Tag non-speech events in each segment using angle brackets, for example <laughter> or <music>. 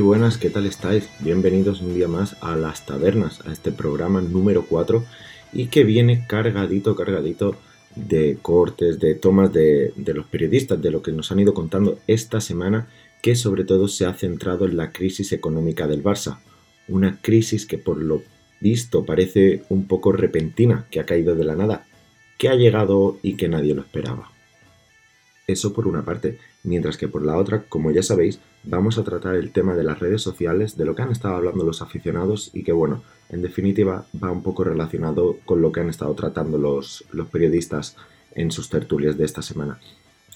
Buenas, ¿qué tal estáis? Bienvenidos un día más a Las Tabernas, a este programa número 4 y que viene cargadito, cargadito de cortes, de tomas de, de, los periodistas, de lo que nos han ido contando esta semana, que sobre todo se ha centrado en la crisis económica del Barça. Una crisis que por lo visto parece un poco repentina, que ha caído de la nada, que ha llegado y que nadie lo esperaba. Eso por una parte, mientras que por la otra, como ya sabéis, vamos a tratar el tema de las redes sociales, de lo que han estado hablando los aficionados y que bueno, en definitiva va un poco relacionado con lo que han estado tratando los, periodistas en sus tertulias de esta semana.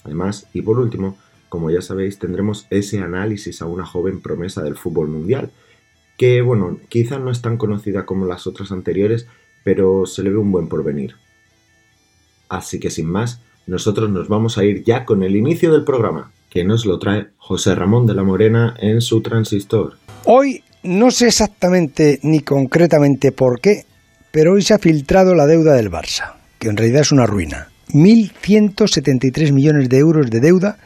Además, y por último, como ya sabéis, tendremos ese análisis a una joven promesa del fútbol mundial, que bueno, quizá no es tan conocida como las otras anteriores, pero se le ve un buen porvenir. Así que sin más, nosotros nos vamos a ir ya con el inicio del programa, que nos lo trae José Ramón de la Morena en su transistor. Hoy no sé exactamente ni concretamente por qué, pero hoy se ha filtrado la deuda del Barça, que en realidad es una ruina. 1.173 millones de euros de deuda,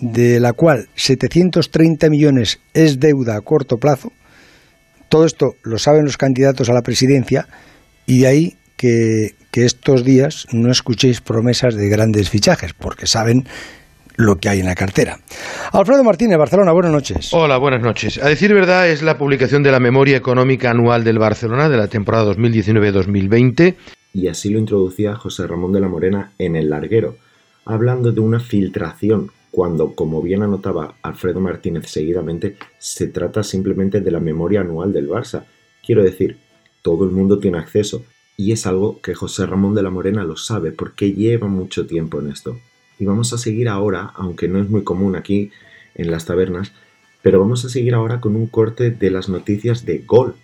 de la cual 730 millones es deuda a corto plazo. Todo esto lo saben los candidatos a la presidencia y de ahí que, que estos días no escuchéis promesas de grandes fichajes, porque saben lo que hay en la cartera. Alfredo Martínez, Barcelona, buenas noches. Hola, buenas noches. A decir verdad, es la publicación de la memoria económica anual del Barcelona de la temporada 2019-2020. Y así lo introducía José Ramón de la Morena en El Larguero, hablando de una filtración, cuando, como bien anotaba Alfredo Martínez seguidamente, se trata simplemente de la memoria anual del Barça. Quiero decir, todo el mundo tiene acceso, y es algo que José Ramón de la Morena lo sabe porque lleva mucho tiempo en esto. Y vamos a seguir ahora, aunque no es muy común aquí en las tabernas, pero vamos a seguir ahora con un corte de las noticias de Gol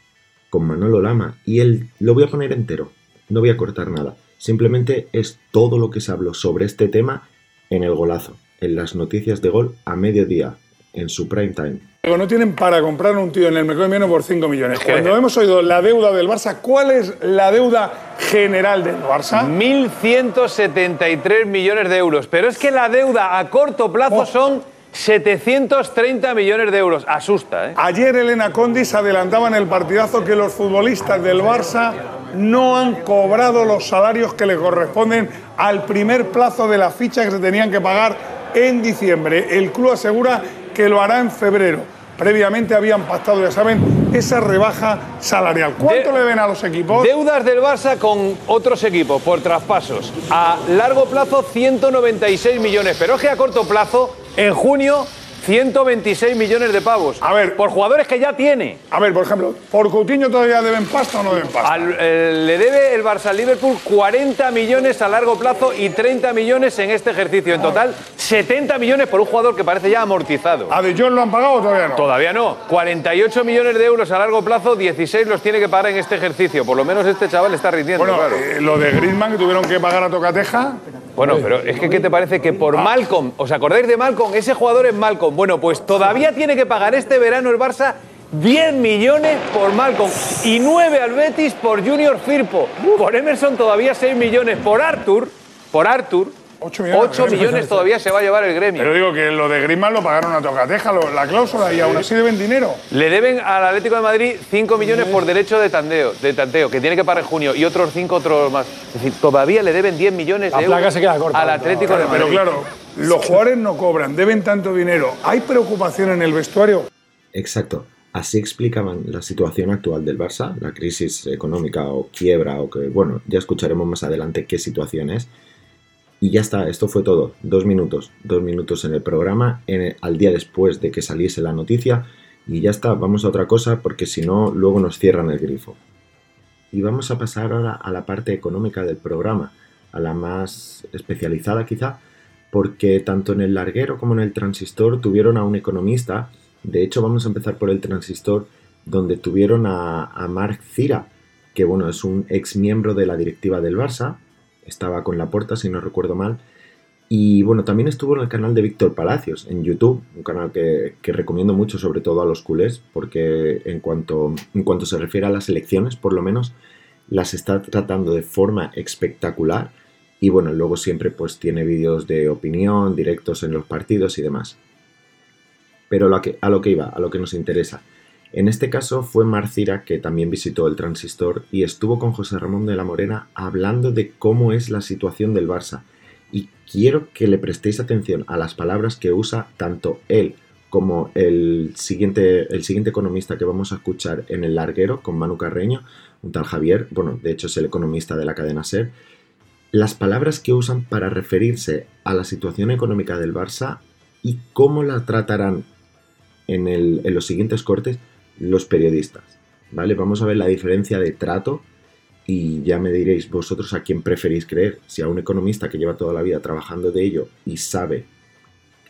con Manolo Lama y él lo voy a poner entero, no voy a cortar nada, simplemente es todo lo que se habló sobre este tema en el golazo, en las noticias de Gol a mediodía, en su prime time. No tienen para comprar un tío en el mercado de por 5 millones. Cuando hemos oído la deuda del Barça, ¿cuál es la deuda general del Barça? 1.173 millones de euros. Pero es que la deuda a corto plazo son 730 millones de euros. Asusta, ¿eh? Ayer Elena Condis adelantaba en el partidazo que los futbolistas del Barça no han cobrado los salarios que le corresponden al primer plazo de la ficha que se tenían que pagar en diciembre. El club asegura que lo hará en febrero previamente habían pactado, ya saben, esa rebaja salarial. ¿Cuánto le ven a los equipos? Deudas del Barça con otros equipos por traspasos. A largo plazo 196 millones, pero es que a corto plazo, en junio 126 millones de pavos. A ver. Por jugadores que ya tiene. A ver, por ejemplo, ¿por Coutinho todavía deben pasta o no deben pasta? Eh, le debe el Barça al Liverpool 40 millones a largo plazo y 30 millones en este ejercicio. En total, 70 millones por un jugador que parece ya amortizado. ¿A De Jong lo han pagado o todavía no? Todavía no. 48 millones de euros a largo plazo, 16 los tiene que pagar en este ejercicio. Por lo menos este chaval está rindiendo, bueno, claro. Eh, lo de Griezmann que tuvieron que pagar a Tocateja. Bueno, pero es que ¿qué te parece que por Malcolm, ¿os acordáis de Malcolm? Ese jugador es Malcolm. Bueno, pues todavía tiene que pagar este verano el Barça 10 millones por Malcolm y 9 al Betis por Junior Firpo. Por Emerson todavía 6 millones. Por Arthur, por Arthur, 8 millones, todavía se va a llevar el gremio. Pero digo que lo de Griezmann lo pagaron a Tocateja, la cláusula, y aún así deben dinero. Le deben al Atlético de Madrid 5 millones por derecho de tandeo, de tanteo, que tiene que pagar en junio, y otros 5 otros más. Es decir, todavía le deben 10 millones de euros al Atlético de Madrid. Pero claro, los jugadores no cobran, deben tanto dinero. ¿Hay preocupación en el vestuario? Exacto. Así explicaban la situación actual del Barça, la crisis económica o quiebra, o que, bueno, ya escucharemos más adelante qué situación es y ya está, esto fue todo. Dos minutos, dos minutos en el programa, al día después de que saliese la noticia. Y ya está, vamos a otra cosa porque si no, luego nos cierran el grifo. Y vamos a pasar ahora a la parte económica del programa, a la más especializada quizá, porque tanto en el larguero como en el transistor tuvieron a un economista. De hecho, vamos a empezar por el transistor, donde tuvieron a, a Marc Cira, que bueno, es un ex miembro de la directiva del Barça, estaba con la puerta, si no recuerdo mal. Y bueno, también estuvo en el canal de Víctor Palacios, en YouTube, un canal que, recomiendo mucho, sobre todo a los culés, porque en cuanto, en cuanto se refiere a las elecciones, por lo menos, las está tratando de forma espectacular. Y bueno, luego siempre pues tiene vídeos de opinión, directos en los partidos y demás. Pero a, a lo que iba, a lo que nos interesa. En este caso fue Marcira que también visitó el transistor y estuvo con José Ramón de la Morena hablando de cómo es la situación del Barça. Y quiero que le prestéis atención a las palabras que usa tanto él como el siguiente, el siguiente economista que vamos a escuchar en el larguero con Manu Carreño, un tal Javier, bueno, de hecho es el economista de la cadena SER, las palabras que usan para referirse a la situación económica del Barça y cómo la tratarán en, en los siguientes cortes los periodistas. ¿Vale? Vamos a ver la diferencia de trato y ya me diréis vosotros a quién preferís creer, si a un economista que lleva toda la vida trabajando de ello y sabe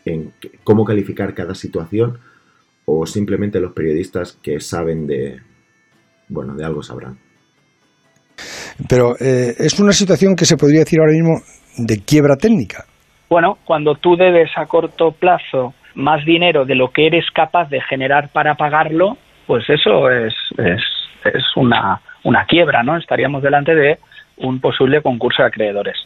en cómo calificar cada situación o simplemente los periodistas que saben de, bueno, de algo sabrán. Pero eh, es una situación que se podría decir ahora mismo de quiebra técnica. Bueno, cuando tú debes a corto plazo más dinero de lo que eres capaz de generar para pagarlo, pues eso es, es, es una, una quiebra, ¿no? Estaríamos delante de un posible concurso de acreedores.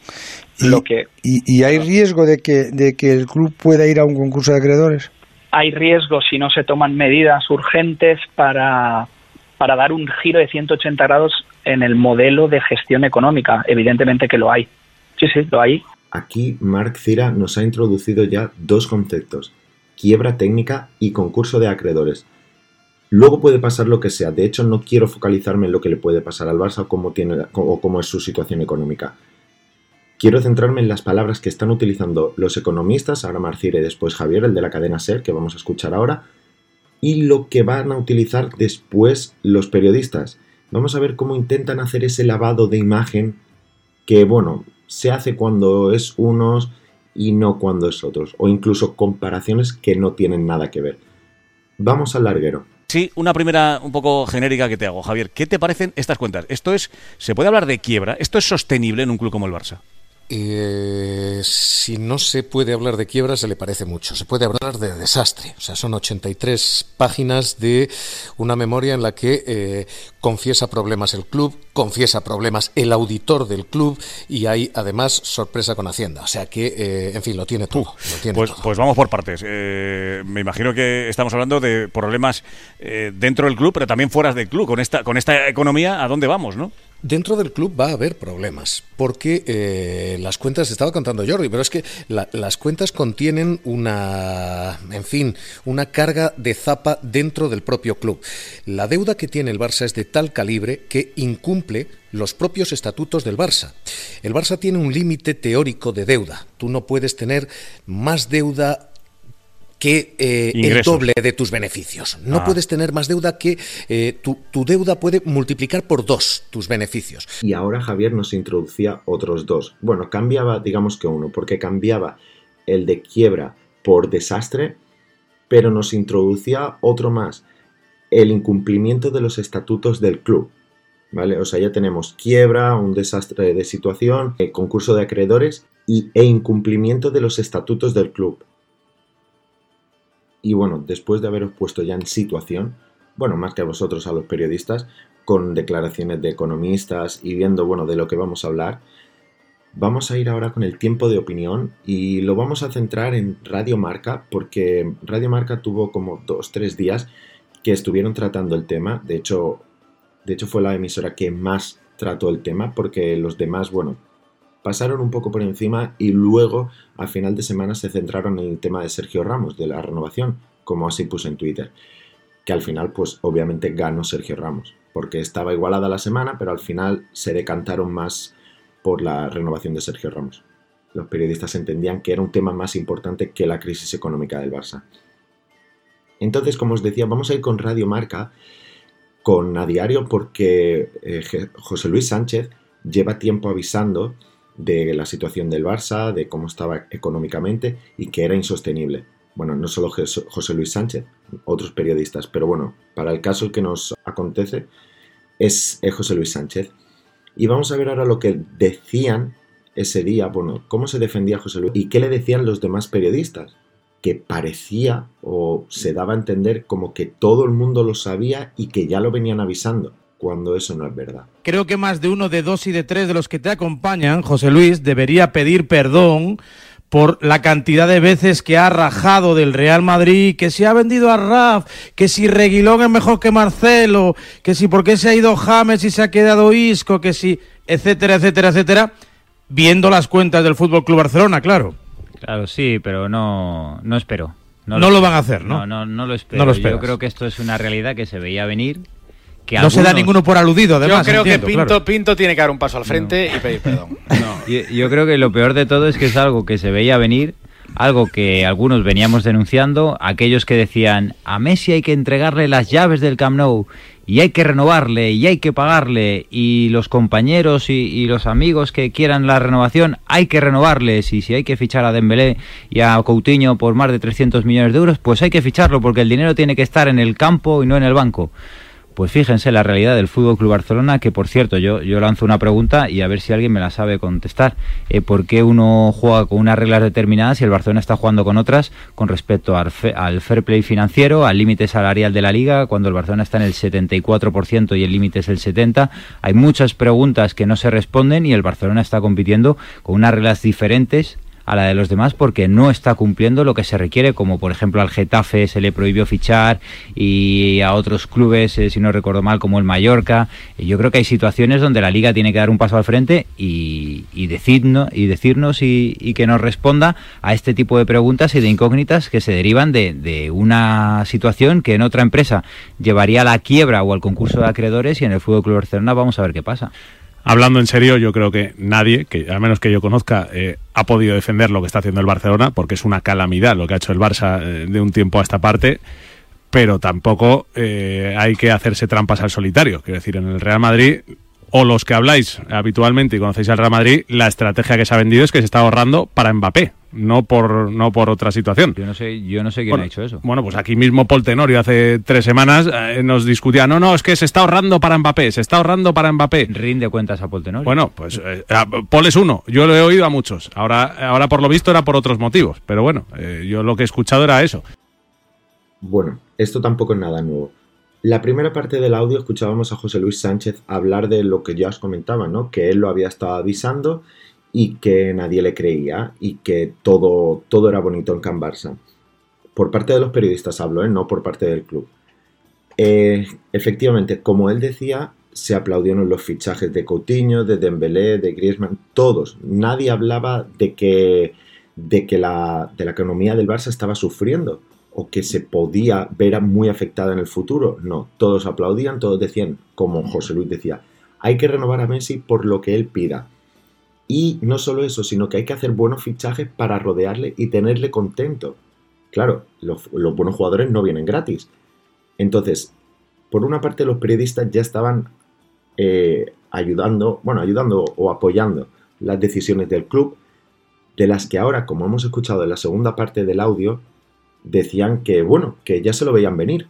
¿Y, lo que, y, hay riesgo de que, de que el club pueda ir a un concurso de acreedores? Hay riesgo si no se toman medidas urgentes para, para dar un giro de 180 grados en el modelo de gestión económica. Evidentemente que lo hay. Sí, sí, lo hay. Aquí Marc Cira nos ha introducido ya dos conceptos, quiebra técnica y concurso de acreedores. Luego puede pasar lo que sea. De hecho, no quiero focalizarme en lo que le puede pasar al Barça o cómo, tiene, o cómo es su situación económica. Quiero centrarme en las palabras que están utilizando los economistas, ahora Marcire y después Javier, el de la cadena SER, que vamos a escuchar ahora, y lo que van a utilizar después los periodistas. Vamos a ver cómo intentan hacer ese lavado de imagen que, bueno, se hace cuando es unos y no cuando es otros, o incluso comparaciones que no tienen nada que ver. Vamos al larguero. Sí, una primera un poco genérica que te hago, Javier. ¿Qué te parecen estas cuentas? ¿Esto es, se puede hablar de quiebra? ¿Esto es sostenible en un club como el Barça? Eh, si no se puede hablar de quiebra, se le parece mucho. Se puede hablar de desastre. O sea, son 83 páginas de una memoria en la que eh, confiesa problemas el club, confiesa problemas el auditor del club y hay además sorpresa con Hacienda. O sea que, eh, en fin, lo tiene todo. pues, pues, vamos por partes. me imagino que estamos hablando de problemas dentro del club, pero también fuera del club. Con esta, con esta economía, ¿a dónde vamos, no? Dentro del club va a haber problemas, porque eh, las cuentas, estaba contando Jordi, pero es que las cuentas contienen una, en fin, una carga de zapa dentro del propio club. La deuda que tiene el Barça es de tal calibre que incumple los propios estatutos del Barça. El Barça tiene un límite teórico de deuda. Tú no puedes tener más deuda que eh, el doble de tus beneficios. No ah. puedes tener más deuda que eh, tu, tu, deuda puede multiplicar por dos tus beneficios. Y ahora Javier nos introducía otros dos. Bueno, cambiaba, digamos que uno, porque cambiaba el de quiebra por desastre, pero nos introducía otro más, el incumplimiento de los estatutos del club. ¿Vale? O sea, ya tenemos quiebra, un desastre de situación, el concurso de acreedores y, e incumplimiento de los estatutos del club. Y bueno, después de haberos puesto ya en situación, bueno, más que a vosotros, a los periodistas, con declaraciones de economistas y viendo, bueno, de lo que vamos a hablar, vamos a ir ahora con el tiempo de opinión y lo vamos a centrar en Radio Marca, porque Radio Marca tuvo como dos, tres días que estuvieron tratando el tema. De hecho, de hecho fue la emisora que más trató el tema, porque los demás, bueno, pasaron un poco por encima y luego al final de semana se centraron en el tema de Sergio Ramos, de la renovación, como así puse en Twitter. Que al final, pues obviamente ganó Sergio Ramos, porque estaba igualada la semana, pero al final se decantaron más por la renovación de Sergio Ramos. Los periodistas entendían que era un tema más importante que la crisis económica del Barça. Entonces, como os decía, vamos a ir con Radio Marca, con a diario, porque eh, José Luis Sánchez lleva tiempo avisando de la situación del Barça, de cómo estaba económicamente y que era insostenible. Bueno, no solo José Luis Sánchez, otros periodistas, pero bueno, para el caso que nos acontece es José Luis Sánchez. Y vamos a ver ahora lo que decían ese día, bueno, cómo se defendía José Luis y qué le decían los demás periodistas, que parecía o se daba a entender como que todo el mundo lo sabía y que ya lo venían avisando cuando eso no es verdad. Creo que más de uno de dos y de tres de los que te acompañan, José Luis, debería pedir perdón por la cantidad de veces que ha rajado del Real Madrid, que si ha vendido a Raf, que si Reguilón es mejor que Marcelo, que si por qué se ha ido James y se ha quedado Isco, que si, etcétera, etcétera, etcétera, viendo las cuentas del Fútbol Club Barcelona, claro. Claro, sí, pero no, no espero. No, lo, van a hacer, ¿no? No, no, no lo espero. No Yo creo que esto es una realidad que se veía venir. Que no se da ninguno por aludido, además. Yo creo entiendo, que Pinto, claro. Pinto tiene que dar un paso al frente y pedir perdón. <laughs> Yo, yo creo que lo peor de todo es que es algo que se veía venir, algo que algunos veníamos denunciando, aquellos que decían a Messi hay que entregarle las llaves del Camp Nou y hay que renovarle y hay que pagarle y los compañeros y, y los amigos que quieran la renovación hay que renovarles y si hay que fichar a Dembélé y a Coutinho por más de 300 millones de euros pues hay que ficharlo porque el dinero tiene que estar en el campo y no en el banco. Pues fíjense la realidad del Fútbol Club Barcelona, que por cierto, yo, yo lanzo una pregunta y a ver si alguien me la sabe contestar. Eh, ¿Por qué uno juega con unas reglas determinadas y el Barcelona está jugando con otras con respecto al, fe- al fair play financiero, al límite salarial de la liga, cuando el Barcelona está en el 74% y el límite es el 70%? Hay muchas preguntas que no se responden y el Barcelona está compitiendo con unas reglas diferentes a la de los demás porque no está cumpliendo lo que se requiere, como por ejemplo al Getafe se le prohibió fichar y a otros clubes, eh, si no recuerdo mal, como el Mallorca. Y yo creo que hay situaciones donde la liga tiene que dar un paso al frente y, y, decirnos, y que nos responda a este tipo de preguntas y de incógnitas que se derivan de, de una situación que en otra empresa llevaría a la quiebra o al concurso de acreedores y en el Fútbol Club Barcelona vamos a ver qué pasa. Hablando en serio, yo creo que nadie, que al menos que yo conozca, eh, ha podido defender lo que está haciendo el Barcelona, porque es una calamidad lo que ha hecho el Barça eh, de un tiempo a esta parte, pero tampoco eh, hay que hacerse trampas al solitario. Quiero decir, en el Real Madrid, o los que habláis habitualmente y conocéis al Real Madrid, la estrategia que se ha vendido es que se está ahorrando para Mbappé, no por, no por otra situación. Yo no sé, yo no sé quién Bueno, ha hecho eso. Bueno, pues aquí mismo Paul Tenorio hace tres semanas eh, nos discutía, no, no, es que se está ahorrando para Mbappé, se está ahorrando para Mbappé. Rinde cuentas a Paul Tenorio. Bueno, pues eh, Paul es uno, yo lo he oído a muchos. Ahora, ahora por lo visto era por otros motivos, pero bueno, eh, yo lo que he escuchado era eso. Bueno, esto tampoco es nada nuevo. La primera parte del audio escuchábamos a José Luis Sánchez hablar de lo que ya os comentaba, ¿no? Que él lo había estado avisando y que nadie le creía y que todo, todo era bonito en Can Barça. Por parte de los periodistas hablo, ¿eh? No por parte del club. Eh, efectivamente, como él decía, se aplaudieron los fichajes de Coutinho, de Dembélé, de Griezmann, todos. Nadie hablaba de que, de que la, de la economía del Barça estaba sufriendo o que se podía ver muy afectada en el futuro. No, todos aplaudían, todos decían, como José Luis decía, hay que renovar a Messi por lo que él pida. Y no solo eso, sino que hay que hacer buenos fichajes para rodearle y tenerle contento. Claro, los, buenos jugadores no vienen gratis. Entonces, por una parte los periodistas ya estaban eh, ayudando, bueno, ayudando o apoyando las decisiones del club, de las que ahora, como hemos escuchado en la segunda parte del audio, decían que, bueno, que ya se lo veían venir.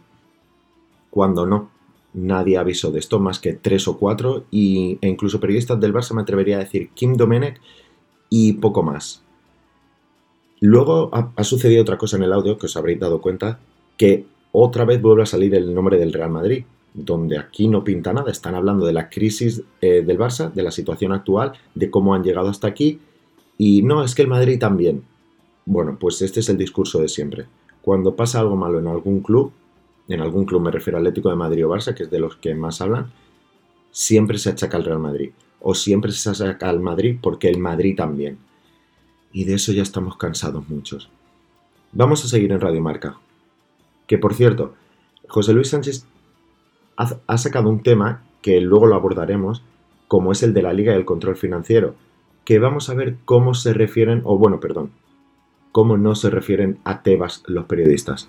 Cuando no, nadie avisó de esto más que tres o cuatro, y, e incluso periodistas del Barça me atrevería a decir Kim Domenech y poco más. Luego ha, sucedido otra cosa en el audio que os habréis dado cuenta, que otra vez vuelve a salir el nombre del Real Madrid, donde aquí no pinta nada, están hablando de la crisis eh, del Barça, de la situación actual, de cómo han llegado hasta aquí, y no, es que el Madrid también. Bueno, pues este es el discurso de siempre. Cuando pasa algo malo en algún club, en algún club me refiero al Atlético de Madrid o Barça, que es de los que más hablan, siempre se achaca al Real Madrid. O siempre se achaca al Madrid porque el Madrid también. Y de eso ya estamos cansados muchos. Vamos a seguir en Radio Marca. Que por cierto, José Luis Sánchez ha sacado un tema que luego lo abordaremos, como es el de la Liga y el control financiero, que vamos a ver cómo se refieren, o bueno, perdón, cómo no se refieren a Tebas los periodistas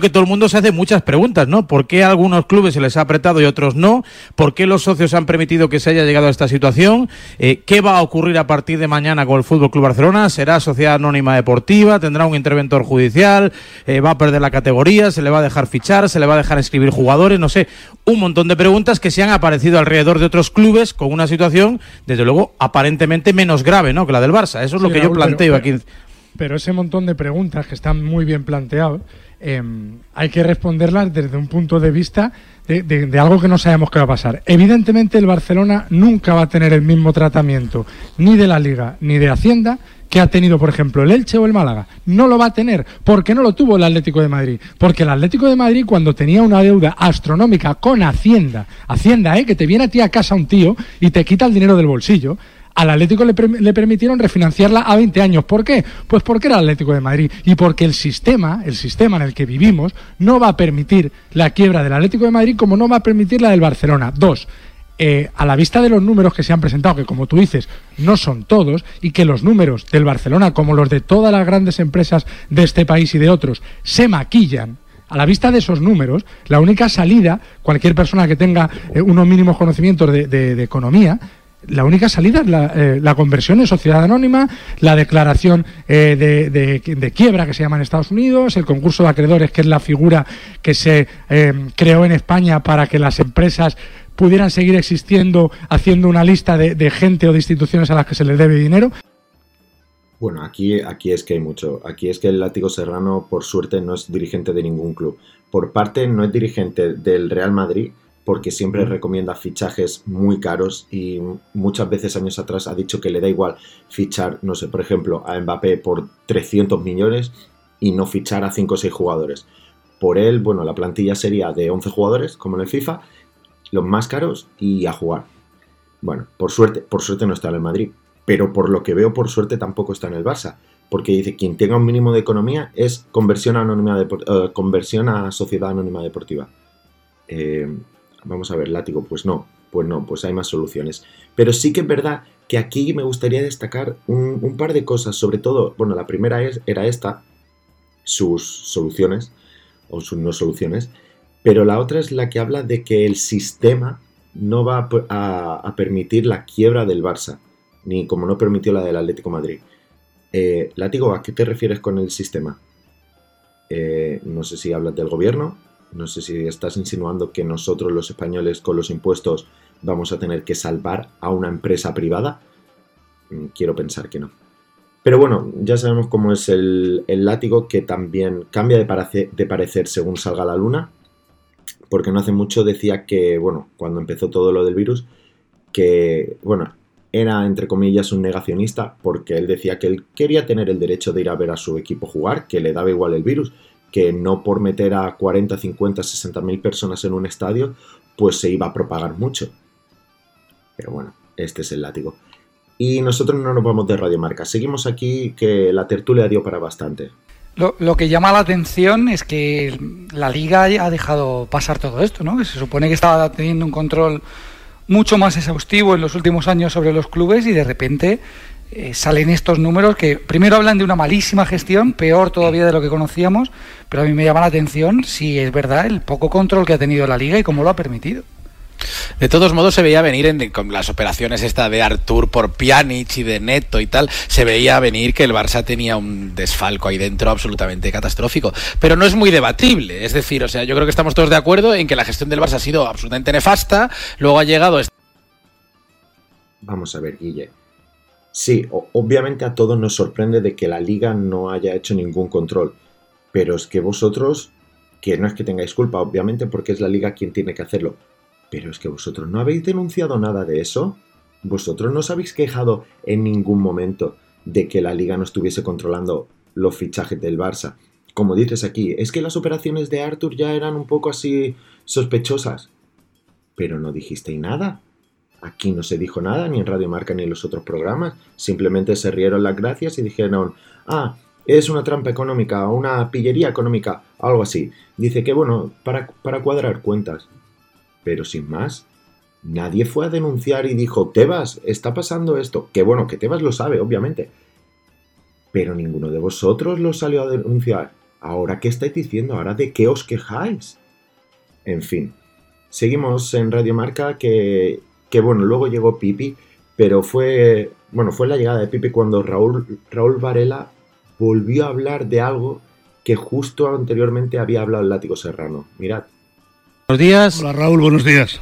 que todo el mundo se hace muchas preguntas, ¿no? ¿Por qué a algunos clubes se les ha apretado y otros no? ¿Por qué los socios han permitido que se haya llegado a esta situación? Eh, ¿Qué va a ocurrir a partir de mañana con el Fútbol Club Barcelona? ¿Será sociedad anónima deportiva? ¿Tendrá un interventor judicial? Eh, ¿Va a perder la categoría? ¿Se le va a dejar fichar? ¿Se le va a dejar escribir jugadores? No sé, un montón de preguntas que se han aparecido alrededor de otros clubes con una situación, desde luego, aparentemente menos grave, ¿no? Que la del Barça. Eso es lo Sí, que Raúl, yo planteo pero- aquí. Pero ese montón de preguntas que están muy bien planteadas, eh, hay que responderlas desde un punto de vista de, de- algo que no sabemos qué va a pasar. Evidentemente el Barcelona nunca va a tener el mismo tratamiento ni de la Liga ni de Hacienda que ha tenido, por ejemplo, el Elche o el Málaga. No lo va a tener. ¿Por qué no lo tuvo el Atlético de Madrid? Porque el Atlético de Madrid, cuando tenía una deuda astronómica con Hacienda, Hacienda, ¿eh? que te viene a ti a casa un tío y te quita el dinero del bolsillo, al Atlético le, permitieron refinanciarla a 20 años. ¿Por qué? Pues porque era el Atlético de Madrid y porque el sistema, el sistema en el que vivimos, no va a permitir la quiebra del Atlético de Madrid como no va a permitir la del Barcelona. Dos, eh, a la vista de los números que se han presentado, que como tú dices, no son todos, y que los números del Barcelona, como los de todas las grandes empresas de este país y de otros, se maquillan, a la vista de esos números, la única salida, cualquier persona que tenga eh, unos mínimos conocimientos de economía, la única salida es la, eh, conversión en sociedad anónima, la declaración eh, de, quiebra que se llama en Estados Unidos, el concurso de acreedores, que es la figura que se eh, creó en España para que las empresas pudieran seguir existiendo haciendo una lista de, gente o de instituciones a las que se les debe dinero. Bueno, aquí, aquí es que hay mucho. Aquí es que el látigo serrano, por suerte, no es dirigente de ningún club. Por parte, no es dirigente del Real Madrid, porque siempre recomienda fichajes muy caros y muchas veces años atrás ha dicho que le da igual fichar, no sé, por ejemplo, a Mbappé por 300 millones y no fichar a 5 o 6 jugadores. Por él, bueno, la plantilla sería de 11 jugadores, como en el FIFA, los más caros y a jugar. Bueno, por suerte, por suerte no está en el Madrid, pero por lo que veo, por suerte tampoco está en el Barça, porque dice quien tenga un mínimo de economía es conversión anónima de, eh, conversión a sociedad anónima deportiva. Eh, Vamos a ver, látigo, pues no, pues no, pues hay más soluciones. Pero sí que es verdad que aquí me gustaría destacar un, par de cosas, sobre todo, bueno, la primera es, era esta, sus soluciones, o sus no soluciones, pero la otra es la que habla de que el sistema no va a, permitir la quiebra del Barça, ni como no permitió la del Atlético Madrid. Eh, látigo, ¿a qué te refieres con el sistema? Eh, no sé si hablas del gobierno, no sé si estás insinuando que nosotros los españoles con los impuestos vamos a tener que salvar a una empresa privada. Mm, quiero pensar que no. Pero bueno, ya sabemos cómo es el, látigo que también cambia de, de parecer según salga la luna. Porque no hace mucho decía que, bueno, cuando empezó todo lo del virus, que, bueno, era entre comillas un negacionista porque él decía que él quería tener el derecho de ir a ver a su equipo jugar, que le daba igual el virus, que no por meter a 40, 50, 60 mil personas en un estadio, pues se iba a propagar mucho. Pero bueno, este es el látigo. Y nosotros no nos vamos de Radiomarca. Seguimos aquí que la tertulia dio para bastante. Lo, que llama la atención es que la liga ha dejado pasar todo esto, ¿no? se supone que estaba teniendo un control mucho más exhaustivo en los últimos años sobre los clubes y de repente eh, salen estos números que primero hablan de una malísima gestión, peor todavía de lo que conocíamos, pero a mí me llama la atención si es verdad el poco control que ha tenido la liga y cómo lo ha permitido. De todos modos se veía venir en, con las operaciones esta de Artur por Pjanic y de Neto y tal, se veía venir que el Barça tenía un desfalco ahí dentro absolutamente catastrófico, pero no es muy debatible, es decir, o sea, yo creo que estamos todos de acuerdo en que la gestión del Barça ha sido absolutamente nefasta, luego ha llegado Vamos a ver, Guille. Sí, obviamente a todos nos sorprende de que la liga no haya hecho ningún control, pero es que vosotros, que no es que tengáis culpa, obviamente, porque es la liga quien tiene que hacerlo, pero es que vosotros no habéis denunciado nada de eso. Vosotros no os habéis quejado en ningún momento de que la liga no estuviese controlando los fichajes del Barça. Como dices aquí, es que las operaciones de Arthur ya eran un poco así sospechosas. Pero no dijisteis nada. Aquí no se dijo nada, ni en Radio Marca ni en los otros programas. Simplemente se rieron las gracias y dijeron, ah, es una trampa económica, una pillería económica, algo así. Dice que bueno, para, para cuadrar cuentas. Pero sin más, nadie fue a denunciar y dijo, Tebas, está pasando esto. Que bueno, que Tebas lo sabe, obviamente. Pero ninguno de vosotros lo salió a denunciar. Ahora, ¿qué estáis diciendo? ¿Ahora de qué os quejáis? En fin, seguimos en Radio Marca que que bueno, luego llegó Pipi, pero fue, bueno, fue la llegada de Pipi cuando Raúl, Raúl Varela volvió a hablar de algo que justo anteriormente había hablado el látigo serrano. Mirad. Buenos días. Hola Raúl, buenos días.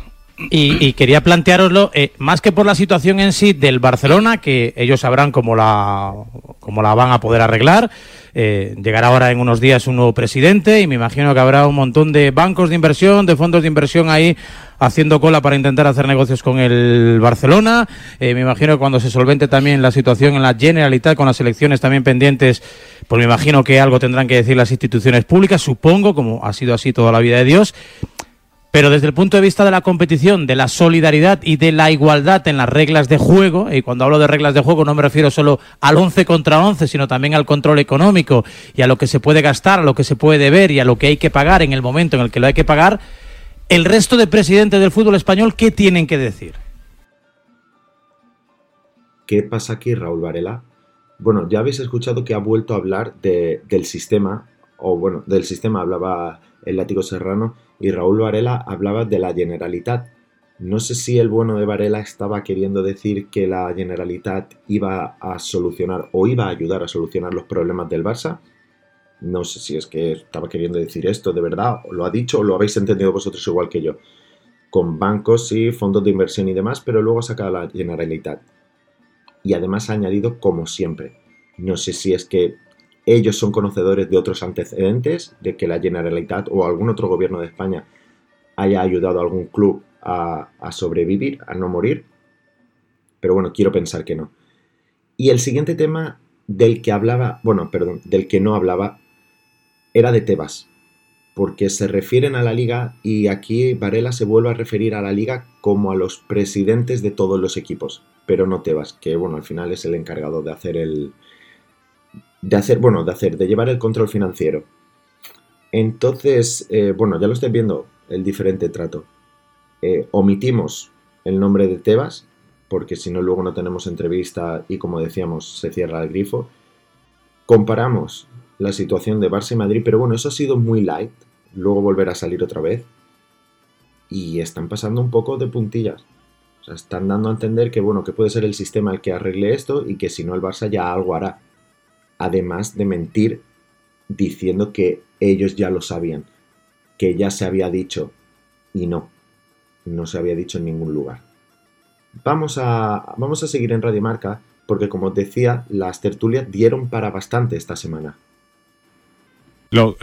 Y, quería plantearoslo, eh, más que por la situación en sí del Barcelona, que ellos sabrán cómo la, cómo la van a poder arreglar. Eh, llegará ahora en unos días un nuevo presidente y me imagino que habrá un montón de bancos de inversión, de fondos de inversión ahí haciendo cola para intentar hacer negocios con el Barcelona. Eh, me imagino que cuando se solvente también la situación en la Generalitat con las elecciones también pendientes, pues me imagino que algo tendrán que decir las instituciones públicas, supongo, como ha sido así toda la vida de Dios. Pero desde el punto de vista de la competición, de la solidaridad y de la igualdad en las reglas de juego, y cuando hablo de reglas de juego no me refiero solo al 11 contra 11, sino también al control económico y a lo que se puede gastar, a lo que se puede deber y a lo que hay que pagar en el momento en el que lo hay que pagar, el resto de presidentes del fútbol español, ¿qué tienen que decir? ¿Qué pasa aquí, Raúl Varela? Bueno, ya habéis escuchado que ha vuelto a hablar de, del sistema, o bueno, del sistema hablaba el látigo serrano, y Raúl Varela hablaba de la Generalitat. No sé si el bueno de Varela estaba queriendo decir que la Generalitat iba a solucionar o iba a ayudar a solucionar los problemas del Barça. No sé si es que estaba queriendo decir esto de verdad, lo ha dicho o lo habéis entendido vosotros igual que yo. Con bancos y fondos de inversión y demás, pero luego ha sacado la Generalitat. Y además ha añadido como siempre. No sé si es que ellos son conocedores de otros antecedentes, de que la Generalitat o algún otro gobierno de España haya ayudado a algún club a, sobrevivir, a no morir. Pero bueno, quiero pensar que no. Y el siguiente tema del que hablaba, bueno, perdón, del que no hablaba, era de Tebas. Porque se refieren a la liga y aquí Varela se vuelve a referir a la liga como a los presidentes de todos los equipos, pero no Tebas, que bueno, al final es el encargado de hacer el, de hacer, bueno, de hacer, de llevar el control financiero. Entonces, eh, bueno, ya lo estáis viendo, el diferente trato. Eh, omitimos el nombre de Tebas, porque si no luego no tenemos entrevista y como decíamos, se cierra el grifo. Comparamos la situación de Barça y Madrid, pero bueno, eso ha sido muy light, luego volverá a salir otra vez. Y están pasando un poco de puntillas. O sea, están dando a entender que bueno, que puede ser el sistema el que arregle esto y que si no el Barça ya algo hará además de mentir diciendo que ellos ya lo sabían, que ya se había dicho y no, no se había dicho en ningún lugar. Vamos a, vamos a seguir en Radio Marca porque como os decía, las tertulias dieron para bastante esta semana. Lo,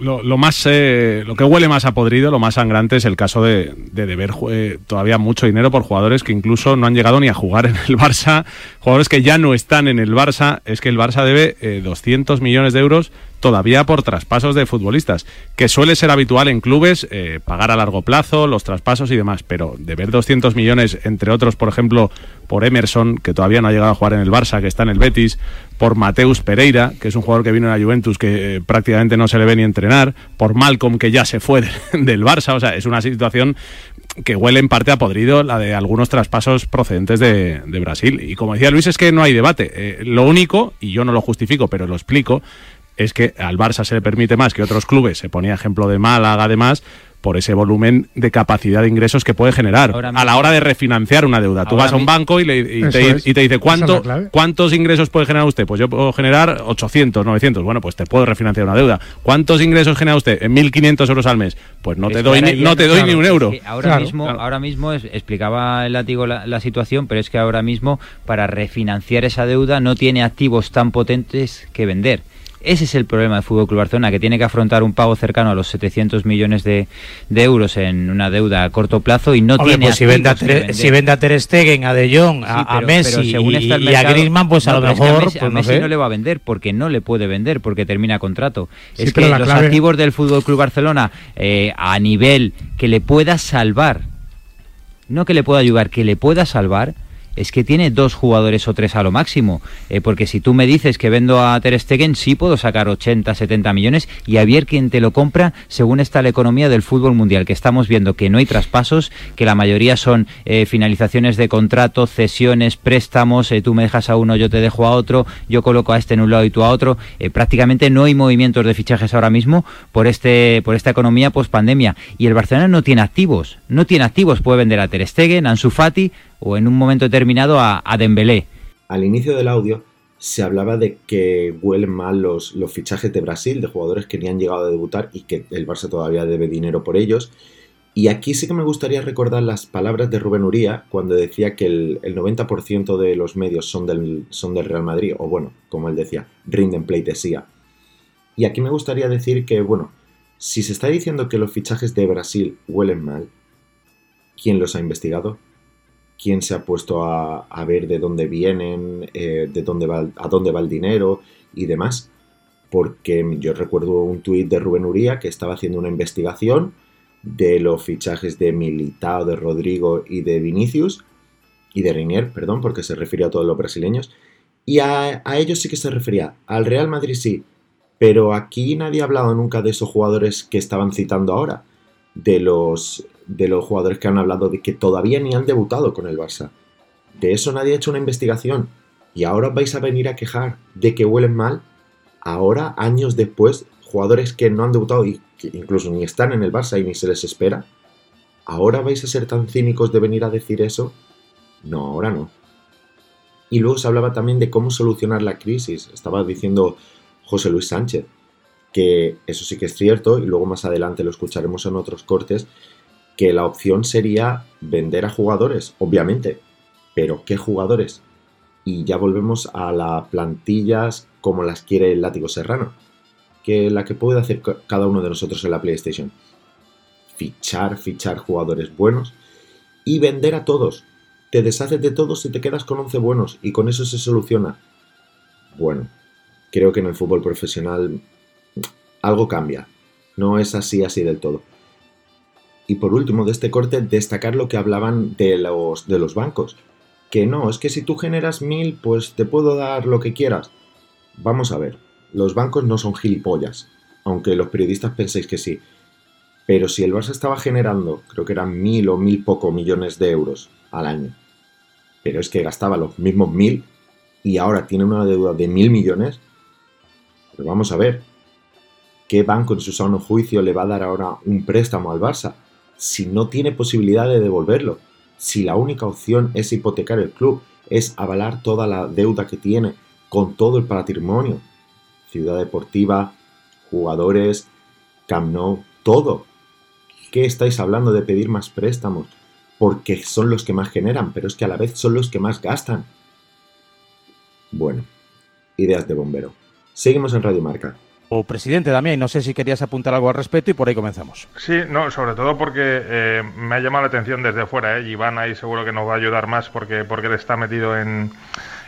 lo, más eh, lo que huele más a podrido, lo más sangrante es el caso de, deber eh, todavía mucho dinero por jugadores que incluso no han llegado ni a jugar en el Barça, jugadores que ya no están en el Barça. Es que el Barça debe 200 eh, millones de euros todavía por traspasos de futbolistas, que suele ser habitual en clubes eh, pagar a largo plazo los traspasos y demás, pero de ver 200 millones, entre otros, por ejemplo, por Emerson, que todavía no ha llegado a jugar en el Barça, que está en el Betis, por Mateus Pereira, que es un jugador que vino en la Juventus que eh, prácticamente no se le ve ni entrenar, por Malcolm, que ya se fue <laughs> del Barça, o sea, es una situación que huele en parte a podrido la de algunos traspasos procedentes de, Brasil. Y como decía Luis, es que no hay debate. Eh, lo único, y yo no lo justifico, pero lo explico, es que al Barça se le permite más que otros clubes, se ponía ejemplo de Málaga además, por ese volumen de capacidad de ingresos que puede generar a la hora de refinanciar una deuda. Tú vas a un banco y, te, dice, ¿cuánto, ¿cuántos ingresos puede generar usted? Pues yo puedo generar 800, 900. Bueno, pues te puedo refinanciar una deuda. ¿Cuántos ingresos genera usted? En 1.500 euros al mes. Pues no te doy, ni, no te doy ni un euro. ahora, mismo, ahora mismo explicaba el látigo la situación, pero es que ahora mismo para refinanciar esa deuda no tiene activos tan potentes que vender. Ese es el problema del Fútbol Club Barcelona, que tiene que afrontar un pago cercano a los 700 millones de, euros en una deuda a corto plazo y no tiene. Pues si vende, a Ter, si vende a Ter Stegen, a De Jong, a, Messi y, a Griezmann, pues a lo mejor. a Messi, pues no, le va a vender porque no le puede vender porque termina contrato. es que los activos del Fútbol Club Barcelona eh, a nivel que le pueda salvar, no que le pueda ayudar, que le pueda salvar es que tiene dos jugadores o tres a lo máximo. Eh, porque si tú me dices que vendo a Ter Stegen, sí puedo sacar 80, 70 millones y a ver quién te lo compra según está la economía del fútbol mundial, que estamos viendo que no hay traspasos, que la mayoría son eh, finalizaciones de contrato, cesiones, préstamos, eh, tú me dejas a uno, yo te dejo a otro, yo coloco a este en un lado y tú a otro. prácticamente no hay movimientos de fichajes ahora mismo por, este, por esta economía post pandemia. Y el Barcelona no tiene activos, no tiene activos, puede vender a Ter Stegen, Ansu Fati, o en un momento determinado a, a Dembélé. Al inicio del audio se hablaba de que huelen mal los, los fichajes de Brasil, de jugadores que ni han llegado a debutar y que el Barça todavía debe dinero por ellos. Y aquí sí que me gustaría recordar las palabras de Rubén Uría cuando decía que el, 90% de los medios son del, son del Real Madrid, o bueno, como él decía, rinden pleitesía. Y aquí me gustaría decir que, bueno, si se está diciendo que los fichajes de Brasil huelen mal, ¿quién los ha investigado? ¿Quién se ha puesto a, ver de dónde vienen, eh, de dónde va, a dónde va el dinero y demás? Porque yo recuerdo un tuit de Rubén Uría que estaba haciendo una investigación de los fichajes de Militao, de Rodrigo y de Vinicius, y de Reinier, perdón, porque se refiere a todos los brasileños, y a, ellos sí que se refería, al Real Madrid sí, pero aquí nadie ha hablado nunca de esos jugadores que estaban citando ahora, de los, de los jugadores que han hablado de que todavía ni han debutado con el Barça. De eso nadie ha hecho una investigación. Y ahora vais a venir a quejar de que huelen mal. Ahora, años después, jugadores que no han debutado y que incluso ni están en el Barça y ni se les espera, ¿ahora vais a ser tan cínicos de venir a decir eso? No, ahora no. Y luego se hablaba también de cómo solucionar la crisis. Estaba diciendo José Luis Sánchez, que eso sí que es cierto, y luego más adelante lo escucharemos en otros cortes, que la opción sería vender a jugadores, obviamente. Pero ¿qué jugadores? Y ya volvemos a las plantillas como las quiere el látigo serrano que la que puede hacer cada uno de nosotros en la PlayStation. Fichar, fichar jugadores buenos y vender a todos. Te deshaces de todos y te quedas con 11 buenos y con eso se soluciona. Bueno, creo que en el fútbol profesional algo cambia. No es así así del todo. Y por último de este corte, destacar lo que hablaban de los, de los bancos. Que no, es que si tú generas mil, pues te puedo dar lo que quieras. Vamos a ver, los bancos no son gilipollas, aunque los periodistas penséis que sí. Pero si el Barça estaba generando, creo que eran mil o mil poco millones de euros al año, pero es que gastaba los mismos mil y ahora tiene una deuda de mil millones, pues vamos a ver, ¿qué banco en su sano juicio le va a dar ahora un préstamo al Barça si no tiene posibilidad de devolverlo? Si la única opción es hipotecar el club, es avalar toda la deuda que tiene con todo el patrimonio ciudad deportiva, jugadores, Camp Nou, todo. ¿Qué estáis hablando de pedir más préstamos? Porque son los que más generan, pero es que a la vez son los que más gastan. Bueno, ideas de bombero. Seguimos en Radio Marca. O presidente Damián, no sé si querías apuntar algo al respecto y por ahí comenzamos. Sí, no, sobre todo porque eh, me ha llamado la atención desde fuera, ¿eh? Iván ahí seguro que nos va a ayudar más porque, porque él está metido en,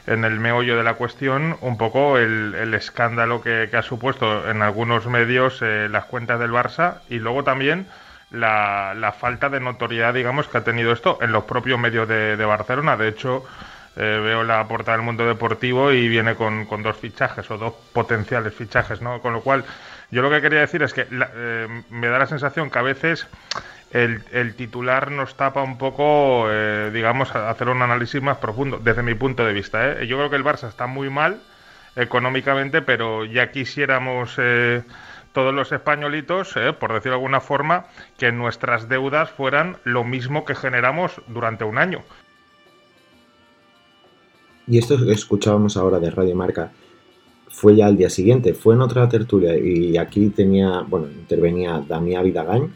en el meollo de la cuestión un poco el, escándalo que, ha supuesto en algunos medios eh, las cuentas del Barça y luego también la, falta de notoriedad, digamos, que ha tenido esto en los propios medios de, Barcelona. De hecho, eh, veo la portada del mundo deportivo y viene con, dos fichajes o dos potenciales fichajes, ¿no? Con lo cual, yo lo que quería decir es que eh, me da la sensación que a veces el, titular nos tapa un poco, eh, digamos, hacer un análisis más profundo, desde mi punto de vista. ¿eh? Yo creo que el Barça está muy mal económicamente, pero ya quisiéramos eh, todos los españolitos, por decirlo de alguna forma, que nuestras deudas fueran lo mismo que generamos durante un año. Y esto que escuchábamos ahora de Radio Marca fue ya al día siguiente, fue en otra tertulia y aquí tenía, bueno, intervenía Damián Vidagañ,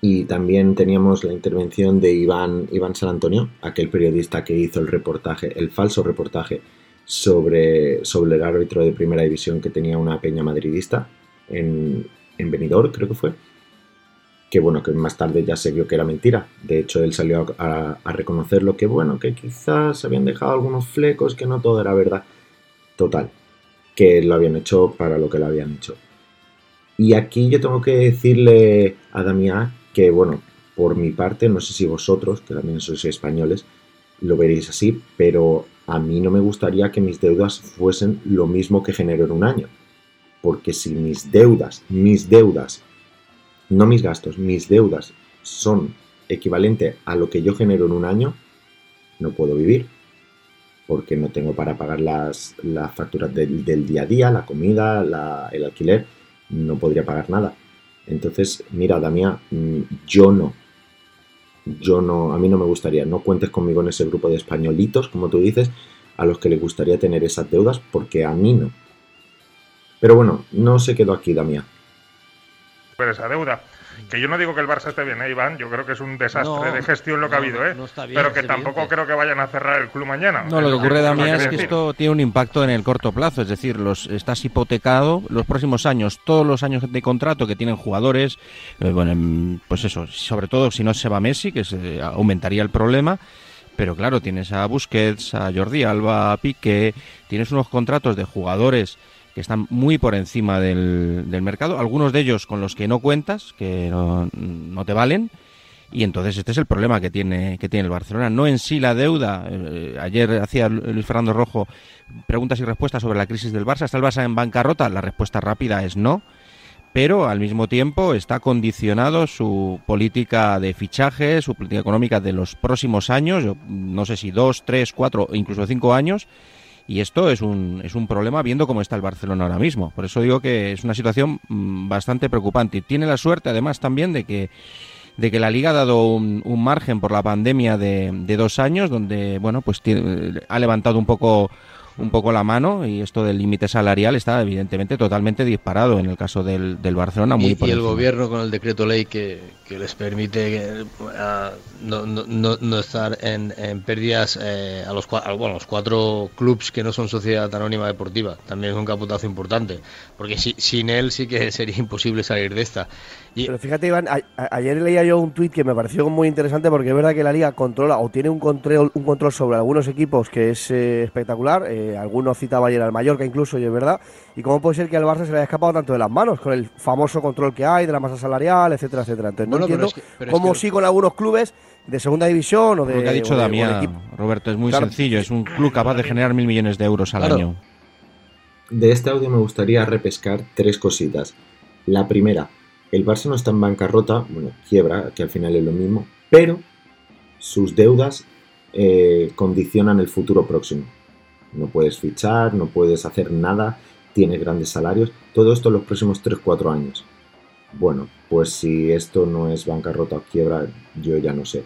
y también teníamos la intervención de Iván, Iván San Antonio, aquel periodista que hizo el reportaje, el falso reportaje sobre, sobre el árbitro de primera división que tenía una peña madridista en, en Benidorm, creo que fue. Que bueno, que más tarde ya se vio que era mentira. De hecho, él salió a, a reconocer lo que bueno, que quizás habían dejado algunos flecos, que no todo era verdad. Total, que lo habían hecho para lo que lo habían hecho. Y aquí yo tengo que decirle a Damián que bueno, por mi parte, no sé si vosotros, que también sois españoles, lo veréis así, pero a mí no me gustaría que mis deudas fuesen lo mismo que genero en un año. Porque si mis deudas, mis deudas, no mis gastos, mis deudas son equivalente a lo que yo genero en un año, no puedo vivir. Porque no tengo para pagar las, las facturas del, día a día, la comida, el alquiler, no podría pagar nada. Entonces, mira, Damián, mm, yo no. Yo no, a mí no me gustaría, no cuentes conmigo en ese grupo de españolitos, como tú dices, a los que les gustaría tener esas deudas, porque a mí no. Pero bueno, no se quedó aquí, Damián. Esa deuda. Que yo no digo que el Barça esté bien, ¿eh, Iván? Yo creo que es un desastre No, de gestión lo que ha habido, ¿eh? no está bien, Pero que es tampoco evidente. creo que vayan a cerrar el club mañana. No, lo que ocurre, Damián, es que decir. esto tiene un impacto en el corto plazo, es decir, los estás hipotecado los próximos años, todos los años de contrato que tienen jugadores, eh, bueno, em, pues eso, sobre todo si no se va Messi, que se aumentaría el problema. Pero claro, tienes a Busquets, a Jordi Alba, a Piqué, tienes unos contratos de jugadores que están muy por encima del, mercado, algunos de ellos con los que no cuentas, que no, no te valen, y entonces este es el problema que tiene, que tiene el Barcelona. No en sí la deuda. eh, ayer hacía Luis Fernando Rojo preguntas y respuestas sobre la crisis del Barça. ¿Está el Barça en bancarrota? La respuesta rápida es no. Pero al mismo tiempo está condicionado su política de fichaje, su política económica de los próximos años, yo no sé si dos, tres, cuatro, incluso cinco años. Y esto es un, es un problema viendo cómo está el Barcelona ahora mismo. Por eso digo que es una situación mm, bastante preocupante. Y tiene la suerte además también de que de que la liga ha dado un, margen por la pandemia de, de dos años donde bueno pues tiene- ha levantado un poco un poco la mano y esto del límite salarial está evidentemente totalmente disparado en el caso del, del Barcelona muy y, por y el gobierno con el decreto ley que, que les permite a no, no, no, no estar en, en pérdidas eh, a, los, a, bueno, los cuatro clubs que no son sociedad anónima deportiva. También es un caputazo importante, porque si- sin él sí que sería imposible salir de esta. Y, Pero fíjate, Iván, a- ayer leía yo un tuit que me pareció muy interesante porque es verdad que la liga controla o tiene un control, un control sobre algunos equipos que es eh, espectacular. Eh, algunos citaba ayer al Mallorca incluso, y es verdad. Y cómo puede ser que al Barça se le haya escapado tanto de las manos con el famoso control que hay de la masa salarial, etcétera, etcétera. Entonces Bueno, no entiendo es que- es cómo que- sí con algunos clubes de segunda división o de. Lo que ha dicho de- Damián, equipo- Roberto, es muy Claro. sencillo. Es un club capaz de generar mil millones de euros al Claro. año. De este audio me gustaría repescar tres cositas. La primera, el Barça no está en bancarrota, bueno, quiebra, que al final es lo mismo, pero sus deudas eh, condicionan el futuro próximo. No puedes fichar, no puedes hacer nada, tienes grandes salarios, todo esto en los próximos 3-4 años. Bueno, pues si esto no es bancarrota o quiebra, yo ya no sé.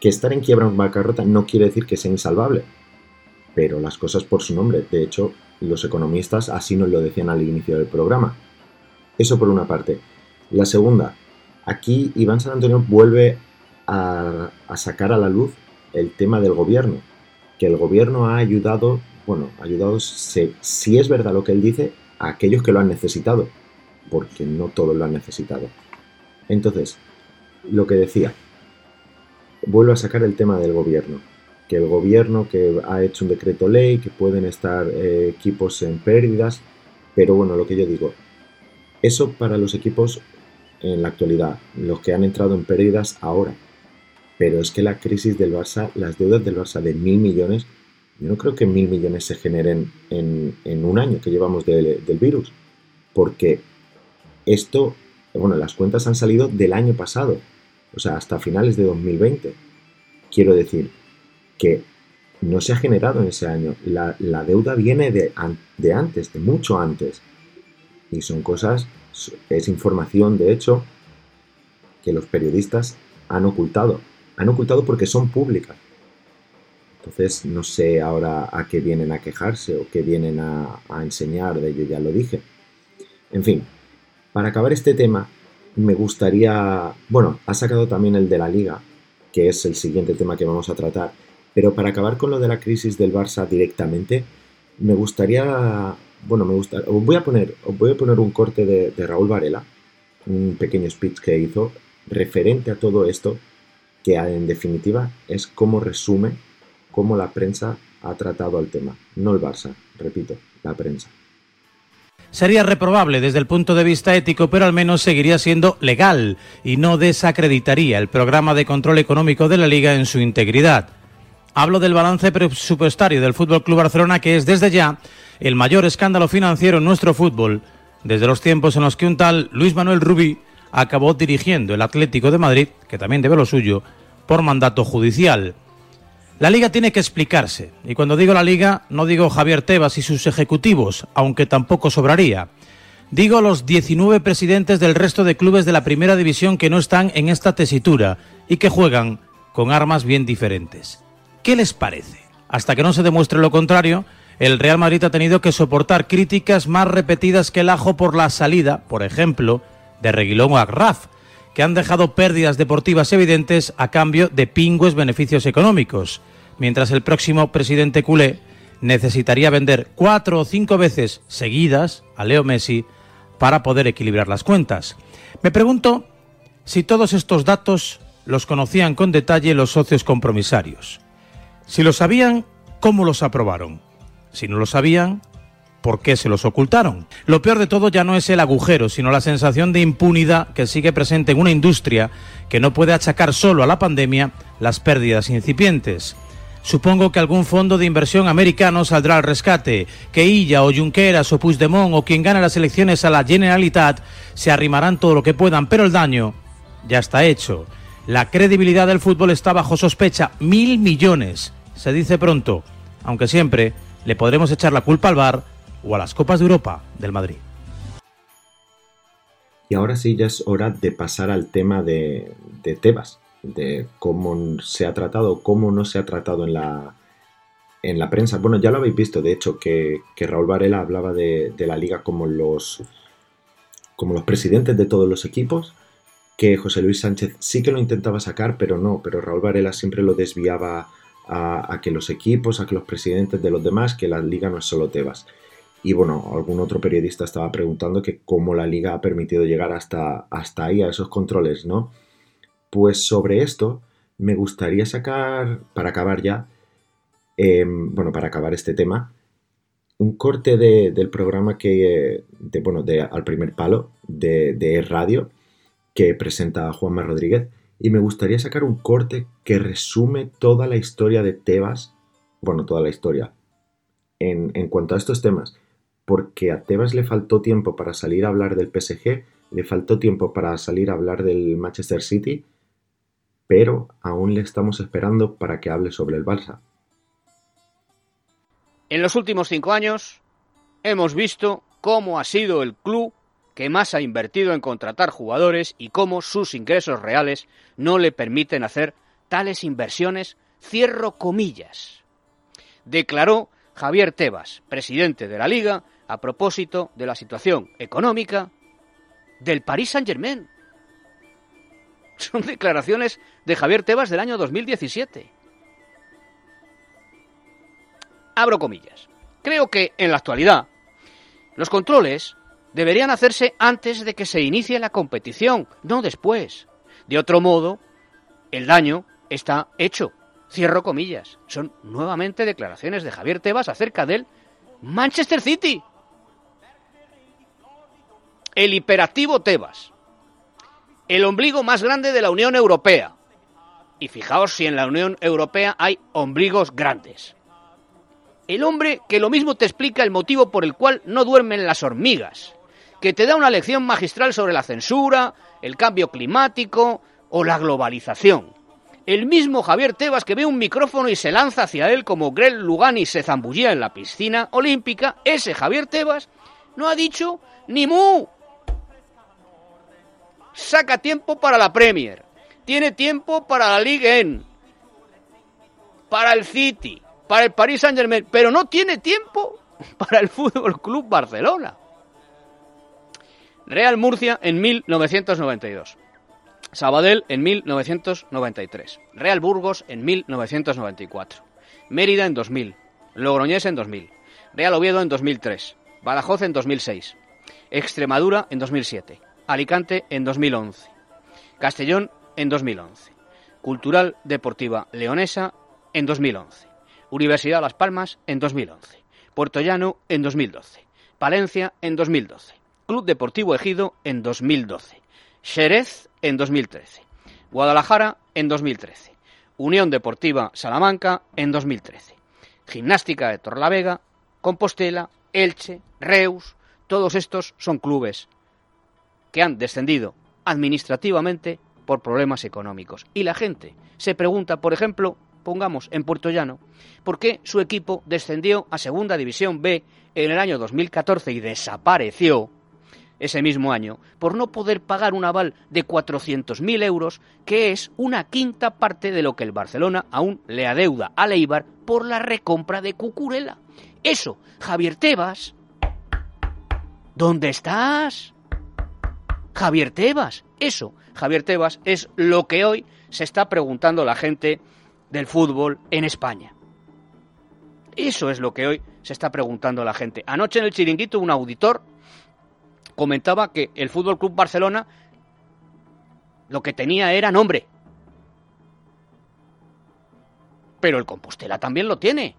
Que estar en quiebra o en bancarrota no quiere decir que sea insalvable, pero las cosas por su nombre. De hecho, los economistas así nos lo decían al inicio del programa. Eso por una parte. La segunda, aquí Iván San Antonio vuelve a, sacar a la luz el tema del gobierno, que el gobierno ha ayudado, bueno, ha ayudado, si, si es verdad lo que él dice, a aquellos que lo han necesitado, porque no todos lo han necesitado. Entonces, lo que decía, vuelvo a sacar el tema del gobierno, que el gobierno que ha hecho un decreto ley, que pueden estar eh, equipos en pérdidas, pero bueno, lo que yo digo, eso para los equipos en la actualidad, los que han entrado en pérdidas ahora, pero es que la crisis del Barça, las deudas del Barça de mil millones, yo no creo que mil millones se generen en, un año que llevamos del- virus, porque esto, bueno, las cuentas han salido del año pasado, o sea, hasta finales de 2020. Quiero decir que no se ha generado en ese año. La, deuda viene de antes, de mucho antes. Y son cosas, es información, de hecho, que los periodistas han ocultado. Han ocultado porque son públicas. Entonces, no sé ahora a qué vienen a quejarse o qué vienen a, enseñar, de ello ya lo dije. En fin, para acabar este tema, me gustaría, bueno, ha sacado también el de la liga, que es el siguiente tema que vamos a tratar, pero para acabar con lo de la crisis del Barça directamente, me gustaría, bueno, me gusta, os voy a poner, voy a poner un corte de, Raúl Varela, un pequeño speech que hizo referente a todo esto, que en definitiva es cómo resume cómo la prensa ha tratado al tema, no el Barça, repito, la prensa. Sería reprobable desde el punto de vista ético, pero al menos seguiría siendo legal y no desacreditaría el programa de control económico de la liga en su integridad. Hablo del balance presupuestario del Fútbol Club Barcelona, que es desde ya el mayor escándalo financiero en nuestro fútbol, desde los tiempos en los que un tal Luis Manuel Rubí acabó dirigiendo el Atlético de Madrid, que también debe lo suyo, por mandato judicial. La liga tiene que explicarse, y cuando digo la liga no digo Javier Tebas y sus ejecutivos, aunque tampoco sobraría. Digo los 19 presidentes del resto de clubes de la primera división que no están en esta tesitura y que juegan con armas bien diferentes. ¿Qué les parece? Hasta que no se demuestre lo contrario, el Real Madrid ha tenido que soportar críticas más repetidas que el ajo por la salida, por ejemplo, de Reguilón o Agraf, que han dejado pérdidas deportivas evidentes a cambio de pingües beneficios económicos, mientras el próximo presidente culé necesitaría vender cuatro o cinco veces seguidas a Leo Messi para poder equilibrar las cuentas. Me pregunto si todos estos datos los conocían con detalle los socios compromisarios. Si lo sabían, ¿cómo los aprobaron? Si no lo sabían, ¿por qué se los ocultaron? Lo peor de todo ya no es el agujero, sino la sensación de impunidad que sigue presente en una industria que no puede achacar solo a la pandemia las pérdidas incipientes. Supongo que algún fondo de inversión americano saldrá al rescate, que Illa o Junqueras o Puigdemont o quien gane las elecciones a la Generalitat se arrimarán todo lo que puedan, pero el daño ya está hecho. La credibilidad del fútbol está bajo sospecha. Mil millones, se dice pronto, aunque siempre le podremos echar la culpa al VAR o a las Copas de Europa del Madrid. Y ahora sí ya es hora de pasar al tema de, de Tebas, de cómo se ha tratado, cómo no se ha tratado en la, en la prensa. Bueno, ya lo habéis visto, de hecho, que, que Raúl Varela hablaba de, de, la liga como los, como los presidentes de todos los equipos, que José Luis Sánchez sí que lo intentaba sacar, pero no, pero Raúl Varela siempre lo desviaba a, que los equipos, a que los presidentes de los demás, que la liga no es solo Tebas. Y bueno, algún otro periodista estaba preguntando que cómo la liga ha permitido llegar hasta, hasta ahí, a esos controles, ¿no? Pues sobre esto me gustaría sacar, para acabar ya, eh, bueno, para acabar este tema, un corte de, del programa que, de, bueno, de Al Primer Palo, de, de Radio, que presenta Juanma Rodríguez, y me gustaría sacar un corte que resume toda la historia de Tebas, bueno, toda la historia, en, en cuanto a estos temas, porque a Tebas le faltó tiempo para salir a hablar del PSG, le faltó tiempo para salir a hablar del Manchester City, pero aún le estamos esperando para que hable sobre el Barça. En los últimos cinco años hemos visto cómo ha sido el club que más ha invertido en contratar jugadores y cómo sus ingresos reales no le permiten hacer tales inversiones, cierro comillas. Declaró Javier Tebas, presidente de la Liga, a propósito de la situación económica del Paris Saint-Germain. <laughs> Son declaraciones de Javier Tebas del año 2017. Abro comillas. Creo que en la actualidad los controles deberían hacerse antes de que se inicie la competición, no después. De otro modo, el daño está hecho. Cierro comillas. Son nuevamente declaraciones de Javier Tebas acerca del Manchester City. El hiperactivo Tebas. El ombligo más grande de la Unión Europea. Y fijaos si en la Unión Europea hay ombligos grandes. El hombre que lo mismo te explica el motivo por el cual no duermen las hormigas, que te da una lección magistral sobre la censura, el cambio climático o la globalización. El mismo Javier Tebas que ve un micrófono y se lanza hacia él como Greg Lugani se zambullía en la piscina olímpica, ese Javier Tebas no ha dicho ni mu. Saca tiempo para la Premier, tiene tiempo para la Ligue 1, para el City, para el Paris Saint-Germain, pero no tiene tiempo <laughs> para el Fútbol Club Barcelona. Real Murcia en 1992. Sabadell en 1993, Real Burgos en 1994, Mérida en 2000, Logroñés en 2000, Real Oviedo en 2003, Badajoz en 2006, Extremadura en 2007, Alicante en 2011, Castellón en 2011, Cultural Deportiva Leonesa en 2011, Universidad Las Palmas en 2011, Puerto Llano en 2012, Palencia en 2012, Club Deportivo Ejido en 2012, Xerez en 2013, Guadalajara en 2013, Unión Deportiva Salamanca en 2013, Gimnástica de Torlavega, Compostela, Elche, Reus, todos estos son clubes que han descendido administrativamente por problemas económicos. Y la gente se pregunta, por ejemplo, pongamos en Puerto Llano, por qué su equipo descendió a Segunda División B en el año 2014 y desapareció ese mismo año por no poder pagar un aval de 400.000 euros, que es una quinta parte de lo que el Barcelona aún le adeuda a Leibar por la recompra de Cucurella. Eso, Javier Tebas, ¿dónde estás? Javier Tebas. Eso, Javier Tebas, es lo que hoy se está preguntando la gente del fútbol en España. Eso es lo que hoy se está preguntando la gente. Anoche en el chiringuito un auditor comentaba que el Fútbol Club Barcelona lo que tenía era nombre. Pero el Compostela también lo tiene.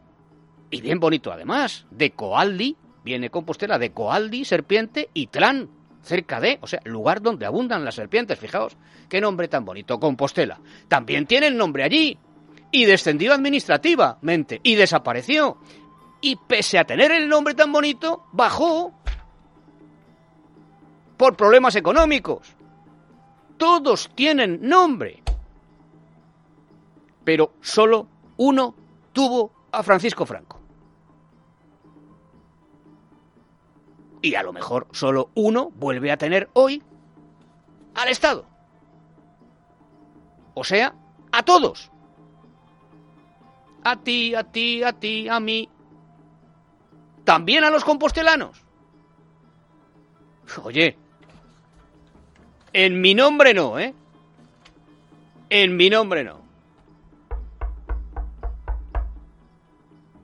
Y bien bonito además. De Coaldi, viene Compostela de Coaldi, serpiente y Tran, cerca de, o sea, lugar donde abundan las serpientes. Fijaos, qué nombre tan bonito, Compostela. También tiene el nombre allí. Y descendió administrativamente. Y desapareció. Y pese a tener el nombre tan bonito, bajó por problemas económicos. Todos tienen nombre. Pero solo uno tuvo a Francisco Franco. Y a lo mejor solo uno vuelve a tener hoy al Estado. O sea, a todos. A ti, a ti, a ti, a mí. También a los compostelanos. Oye, en mi nombre no, ¿eh? En mi nombre no.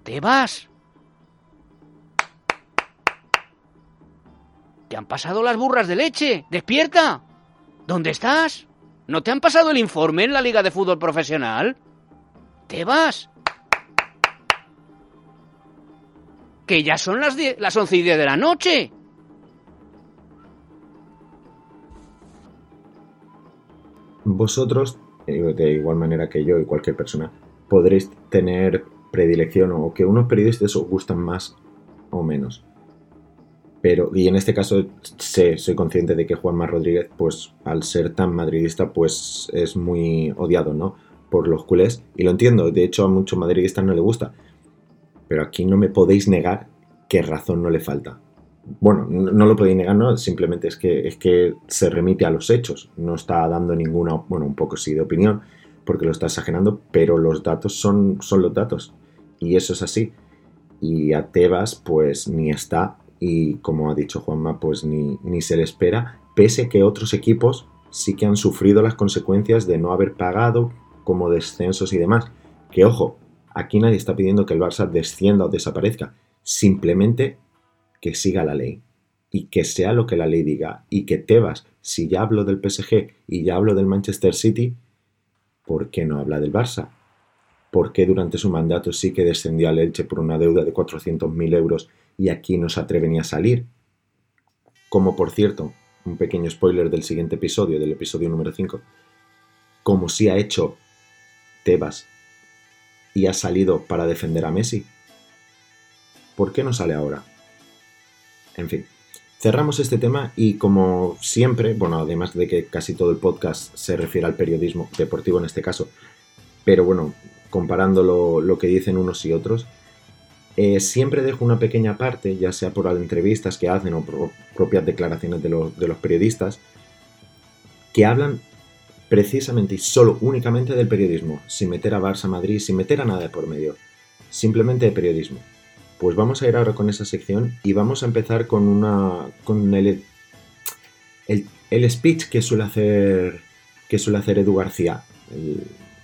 ¿Te vas? ¿Te han pasado las burras de leche? ¡Despierta! ¿Dónde estás? ¿No te han pasado el informe en la Liga de Fútbol Profesional? ¿Te vas? Que ya son las, die- las once y diez de la noche. Vosotros, eh, de igual manera que yo y cualquier persona, podréis tener predilección o que unos periodistas os gustan más o menos. Pero, y en este caso sé, soy consciente de que Juanma Rodríguez, pues al ser tan madridista, pues es muy odiado, ¿no? Por los culés. Y lo entiendo, de hecho a muchos madridistas no le gusta. Pero aquí no me podéis negar que razón no le falta. Bueno, no, lo podéis negar, no, simplemente es que, es que se remite a los hechos. No está dando ninguna, bueno, un poco sí de opinión, porque lo está exagerando, pero los datos son, son los datos. Y eso es así. Y a Tebas, pues ni está, y como ha dicho Juanma, pues ni, ni se le espera, pese que otros equipos sí que han sufrido las consecuencias de no haber pagado, como descensos y demás. Que ojo, aquí nadie está pidiendo que el Barça descienda o desaparezca, simplemente que siga la ley y que sea lo que la ley diga y que Tebas, si ya hablo del PSG y ya hablo del Manchester City, ¿por qué no habla del Barça? ¿Por qué durante su mandato sí que descendió al Elche por una deuda de 400.000 euros y aquí no se atreve ni a salir? Como por cierto, un pequeño spoiler del siguiente episodio, del episodio número 5, como si ha hecho Tebas y ha salido para defender a Messi. ¿Por qué no sale ahora? En fin, cerramos este tema y como siempre, bueno, además de que casi todo el podcast se refiere al periodismo deportivo en este caso, pero bueno, comparando lo, que dicen unos y otros, eh, siempre dejo una pequeña parte, ya sea por las entrevistas que hacen o por propias declaraciones de los, de los periodistas, que hablan precisamente y solo únicamente del periodismo, sin meter a Barça Madrid, sin meter a nada de por medio, simplemente de periodismo. Pues vamos a ir ahora con esa sección y vamos a empezar con una con el, el, speech que suele hacer que suele hacer Edu García,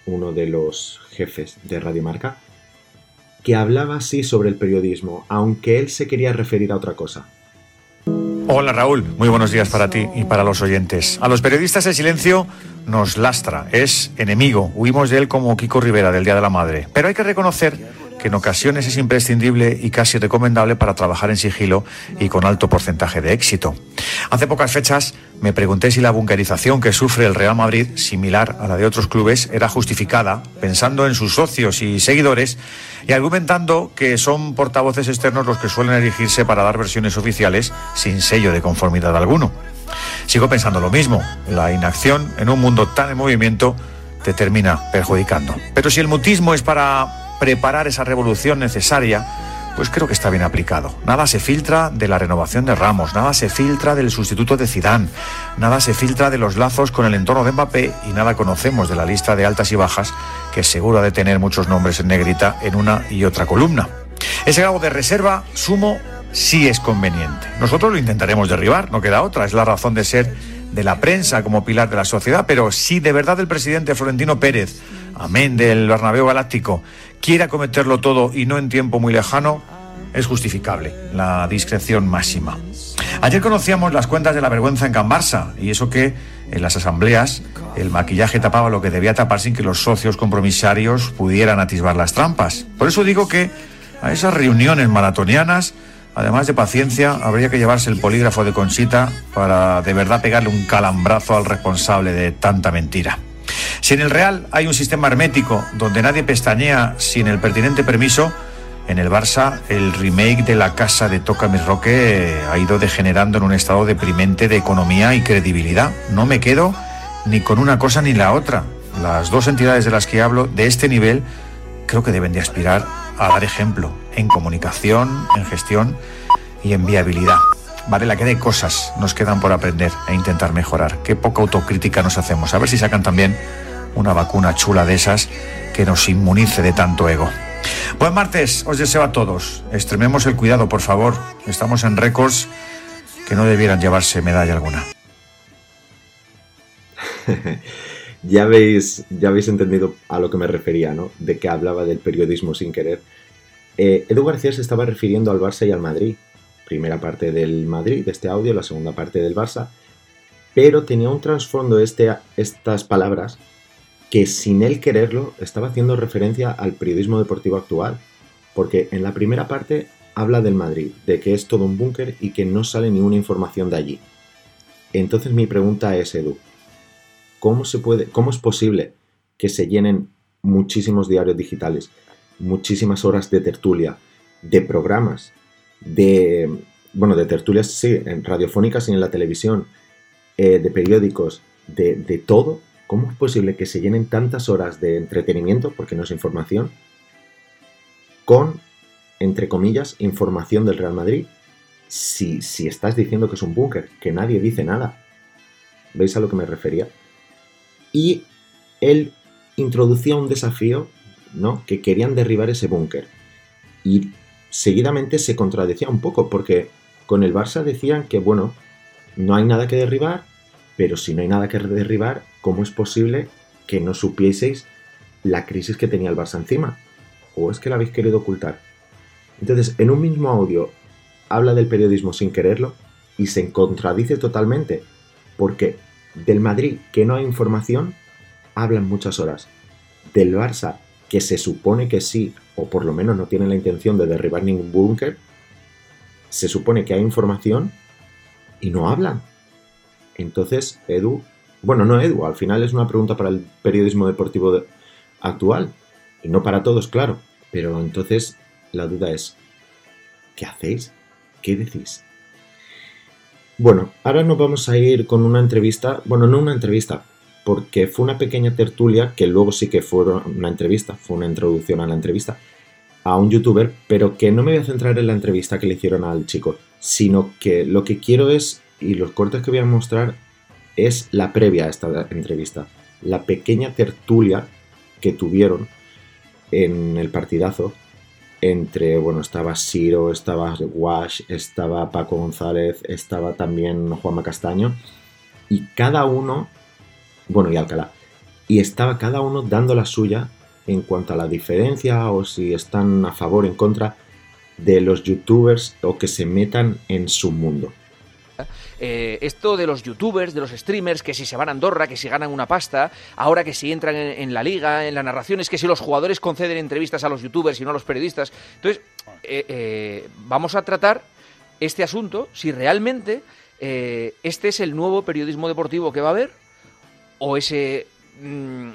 uno de los jefes de Radio Marca, que hablaba así sobre el periodismo, aunque él se quería referir a otra cosa. Hola Raúl, muy buenos días para ti y para los oyentes. A los periodistas el silencio nos lastra, es enemigo, huimos de él como Kiko Rivera del Día de la Madre. Pero hay que reconocer que en ocasiones es imprescindible y casi recomendable para trabajar en sigilo y con alto porcentaje de éxito. Hace pocas fechas me pregunté si la bunkerización que sufre el Real Madrid, similar a la de otros clubes, era justificada, pensando en sus socios y seguidores y argumentando que son portavoces externos los que suelen erigirse para dar versiones oficiales sin sello de conformidad alguno. Sigo pensando lo mismo, la inacción en un mundo tan en movimiento te termina perjudicando. Pero si el mutismo es para preparar esa revolución necesaria, pues creo que está bien aplicado. Nada se filtra de la renovación de Ramos, nada se filtra del sustituto de Zidane, nada se filtra de los lazos con el entorno de Mbappé y nada conocemos de la lista de altas y bajas que seguro ha de tener muchos nombres en negrita en una y otra columna. Ese grado de reserva sumo sí es conveniente. Nosotros lo intentaremos derribar, no queda otra, es la razón de ser de la prensa como pilar de la sociedad, pero si de verdad el presidente Florentino Pérez, amén del Bernabéu Galáctico, quiere acometerlo todo y no en tiempo muy lejano, es justificable la discreción máxima. Ayer conocíamos las cuentas de la vergüenza en Can y eso que en las asambleas el maquillaje tapaba lo que debía tapar sin que los socios compromisarios pudieran atisbar las trampas. Por eso digo que a esas reuniones maratonianas, además de paciencia, habría que llevarse el polígrafo de Conchita para de verdad pegarle un calambrazo al responsable de tanta mentira. Si en el Real hay un sistema hermético donde nadie pestañea sin el pertinente permiso, en el Barça el remake de la casa de Toca Mi Roque ha ido degenerando en un estado deprimente de economía y credibilidad. No me quedo ni con una cosa ni la otra. Las dos entidades de las que hablo de este nivel creo que deben de aspirar a dar ejemplo en comunicación, en gestión y en viabilidad. Vale, la que de cosas nos quedan por aprender e intentar mejorar. Qué poca autocrítica nos hacemos. A ver si sacan también una vacuna chula de esas que nos inmunice de tanto ego. Buen martes, os deseo a todos. Extrememos el cuidado, por favor. Estamos en récords que no debieran llevarse medalla alguna. <laughs> ya habéis, ya habéis entendido a lo que me refería, ¿no? De que hablaba del periodismo sin querer. Eh, Edu García se estaba refiriendo al Barça y al Madrid. Primera parte del Madrid, de este audio, la segunda parte del Barça. Pero tenía un trasfondo este, estas palabras que sin él quererlo estaba haciendo referencia al periodismo deportivo actual. Porque en la primera parte habla del Madrid, de que es todo un búnker y que no sale ninguna información de allí. Entonces mi pregunta es, Edu, ¿cómo, se puede, cómo es posible que se llenen muchísimos diarios digitales, muchísimas horas de tertulia, de programas, de, bueno, de tertulias, sí, en radiofónicas y en la televisión, eh, de periódicos, de, de todo? ¿Cómo es posible que se llenen tantas horas de entretenimiento, porque no es información, con, entre comillas, información del Real Madrid? Si, si estás diciendo que es un búnker, que nadie dice nada. ¿Veis a lo que me refería? Y él introducía un desafío, ¿no? Que querían derribar ese búnker. Y seguidamente se contradecía un poco, porque con el Barça decían que, bueno, no hay nada que derribar, pero si no hay nada que derribar, ¿cómo es posible que no supieseis la crisis que tenía el Barça encima? ¿O es que la habéis querido ocultar? Entonces, en un mismo audio habla del periodismo sin quererlo y se contradice totalmente, porque del Madrid que no hay información, hablan muchas horas. Del Barça que se supone que sí, o por lo menos no tiene la intención de derribar ningún búnker, se supone que hay información y no hablan. Entonces, Edu, bueno, no Edu, al final es una pregunta para el periodismo deportivo actual, y no para todos, claro, pero entonces la duda es, ¿qué hacéis? ¿Qué decís? Bueno, ahora nos vamos a ir con una entrevista, bueno, no una entrevista, porque fue una pequeña tertulia, que luego sí que fue una entrevista, fue una introducción a la entrevista, a un youtuber, pero que no me voy a centrar en la entrevista que le hicieron al chico, sino que lo que quiero es y los cortes que voy a mostrar es la previa a esta entrevista, la pequeña tertulia que tuvieron en el partidazo entre, bueno, estaba Siro, estaba Wash, estaba Paco González, estaba también Juanma Castaño, y cada uno, bueno, y Alcalá, y estaba cada uno dando la suya en cuanto a la diferencia o si están a favor o en contra de los youtubers o que se metan en su mundo. Eh, esto de los youtubers, de los streamers, que si se van a Andorra, que si ganan una pasta, ahora que si entran en, la liga, en la narración, es que si los jugadores conceden entrevistas a los youtubers y no a los periodistas. Entonces, eh, eh, vamos a tratar este asunto, si realmente este es el nuevo periodismo deportivo que va a haber, o ese... Mm,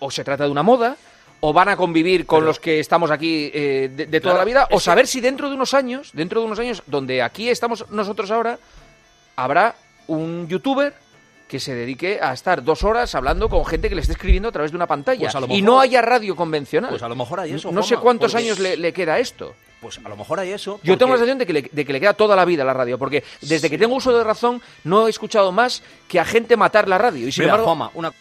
o se trata de una moda, o van a convivir con los que estamos aquí de, toda la vida, o saber si dentro de unos años, dentro de unos años, donde aquí estamos nosotros ahora, habrá un youtuber que se dedique a estar dos horas hablando con gente que le esté escribiendo a través de una pantalla. Pues y no haya radio convencional. Pues a lo mejor hay eso. No sé cuántos años le, queda esto. Pues a lo mejor hay eso. Yo tengo la sensación de que, le, de que le queda toda la vida la radio, porque desde que tengo uso de razón no he escuchado más que a gente matar la radio. Y sin mira, embargo, una...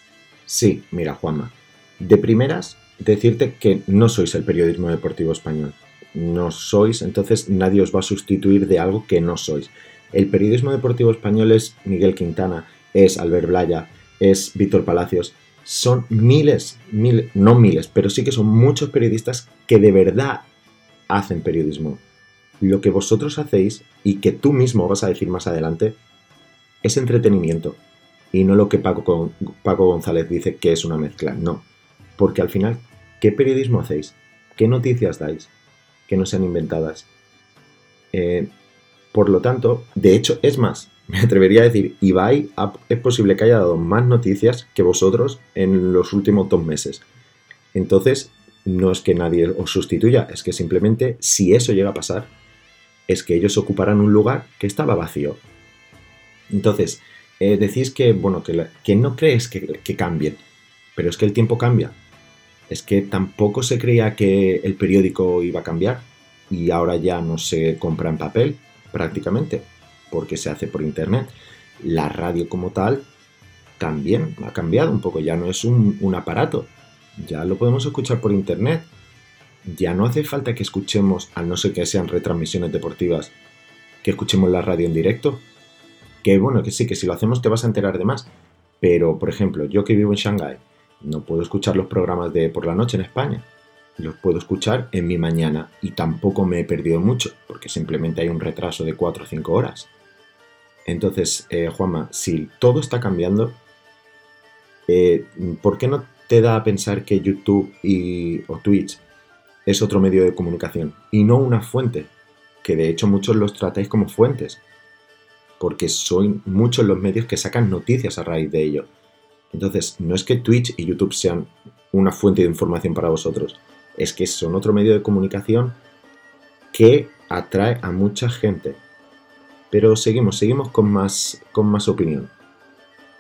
Sí, mira, Juanma. De primeras, decirte que no sois el periodismo deportivo español. No sois, entonces nadie os va a sustituir de algo que no sois. El periodismo deportivo español es Miguel Quintana es Albert Blaya, es Víctor Palacios. Son miles, miles, no miles, pero sí que son muchos periodistas que de verdad hacen periodismo. Lo que vosotros hacéis y que tú mismo vas a decir más adelante es entretenimiento y no lo que Paco, Paco González dice que es una mezcla. No, porque al final, ¿qué periodismo hacéis? ¿Qué noticias dais? Que no sean inventadas. Eh, por lo tanto, de hecho, es más, <laughs> me atrevería a decir, Ibai es posible que haya dado más noticias que vosotros en los últimos dos meses. Entonces, no es que nadie os sustituya, es que simplemente si eso llega a pasar, es que ellos ocuparán un lugar que estaba vacío. Entonces, eh, decís que, bueno, que, que no crees que, que cambien, pero es que el tiempo cambia. Es que tampoco se creía que el periódico iba a cambiar y ahora ya no se compra en papel prácticamente porque se hace por internet. La radio como tal también ha cambiado un poco, ya no es un, aparato, ya lo podemos escuchar por internet. Ya no hace falta que escuchemos, a no ser que sean retransmisiones deportivas, que escuchemos la radio en directo. Que bueno, que sí, que si lo hacemos te vas a enterar de más. Pero, por ejemplo, yo que vivo en Shanghái, no puedo escuchar los programas de por la noche en España. Los puedo escuchar en mi mañana y tampoco me he perdido mucho, porque simplemente hay un retraso de 4 o 5 horas. Entonces, eh, Juanma, si todo está cambiando, eh, ¿por qué no te da a pensar que YouTube y, o Twitch es otro medio de comunicación y no una fuente? Que de hecho muchos los tratáis como fuentes, porque son muchos los medios que sacan noticias a raíz de ello. Entonces, no es que Twitch y YouTube sean una fuente de información para vosotros, es que son otro medio de comunicación que atrae a mucha gente. Pero seguimos, seguimos con más, con más opinión.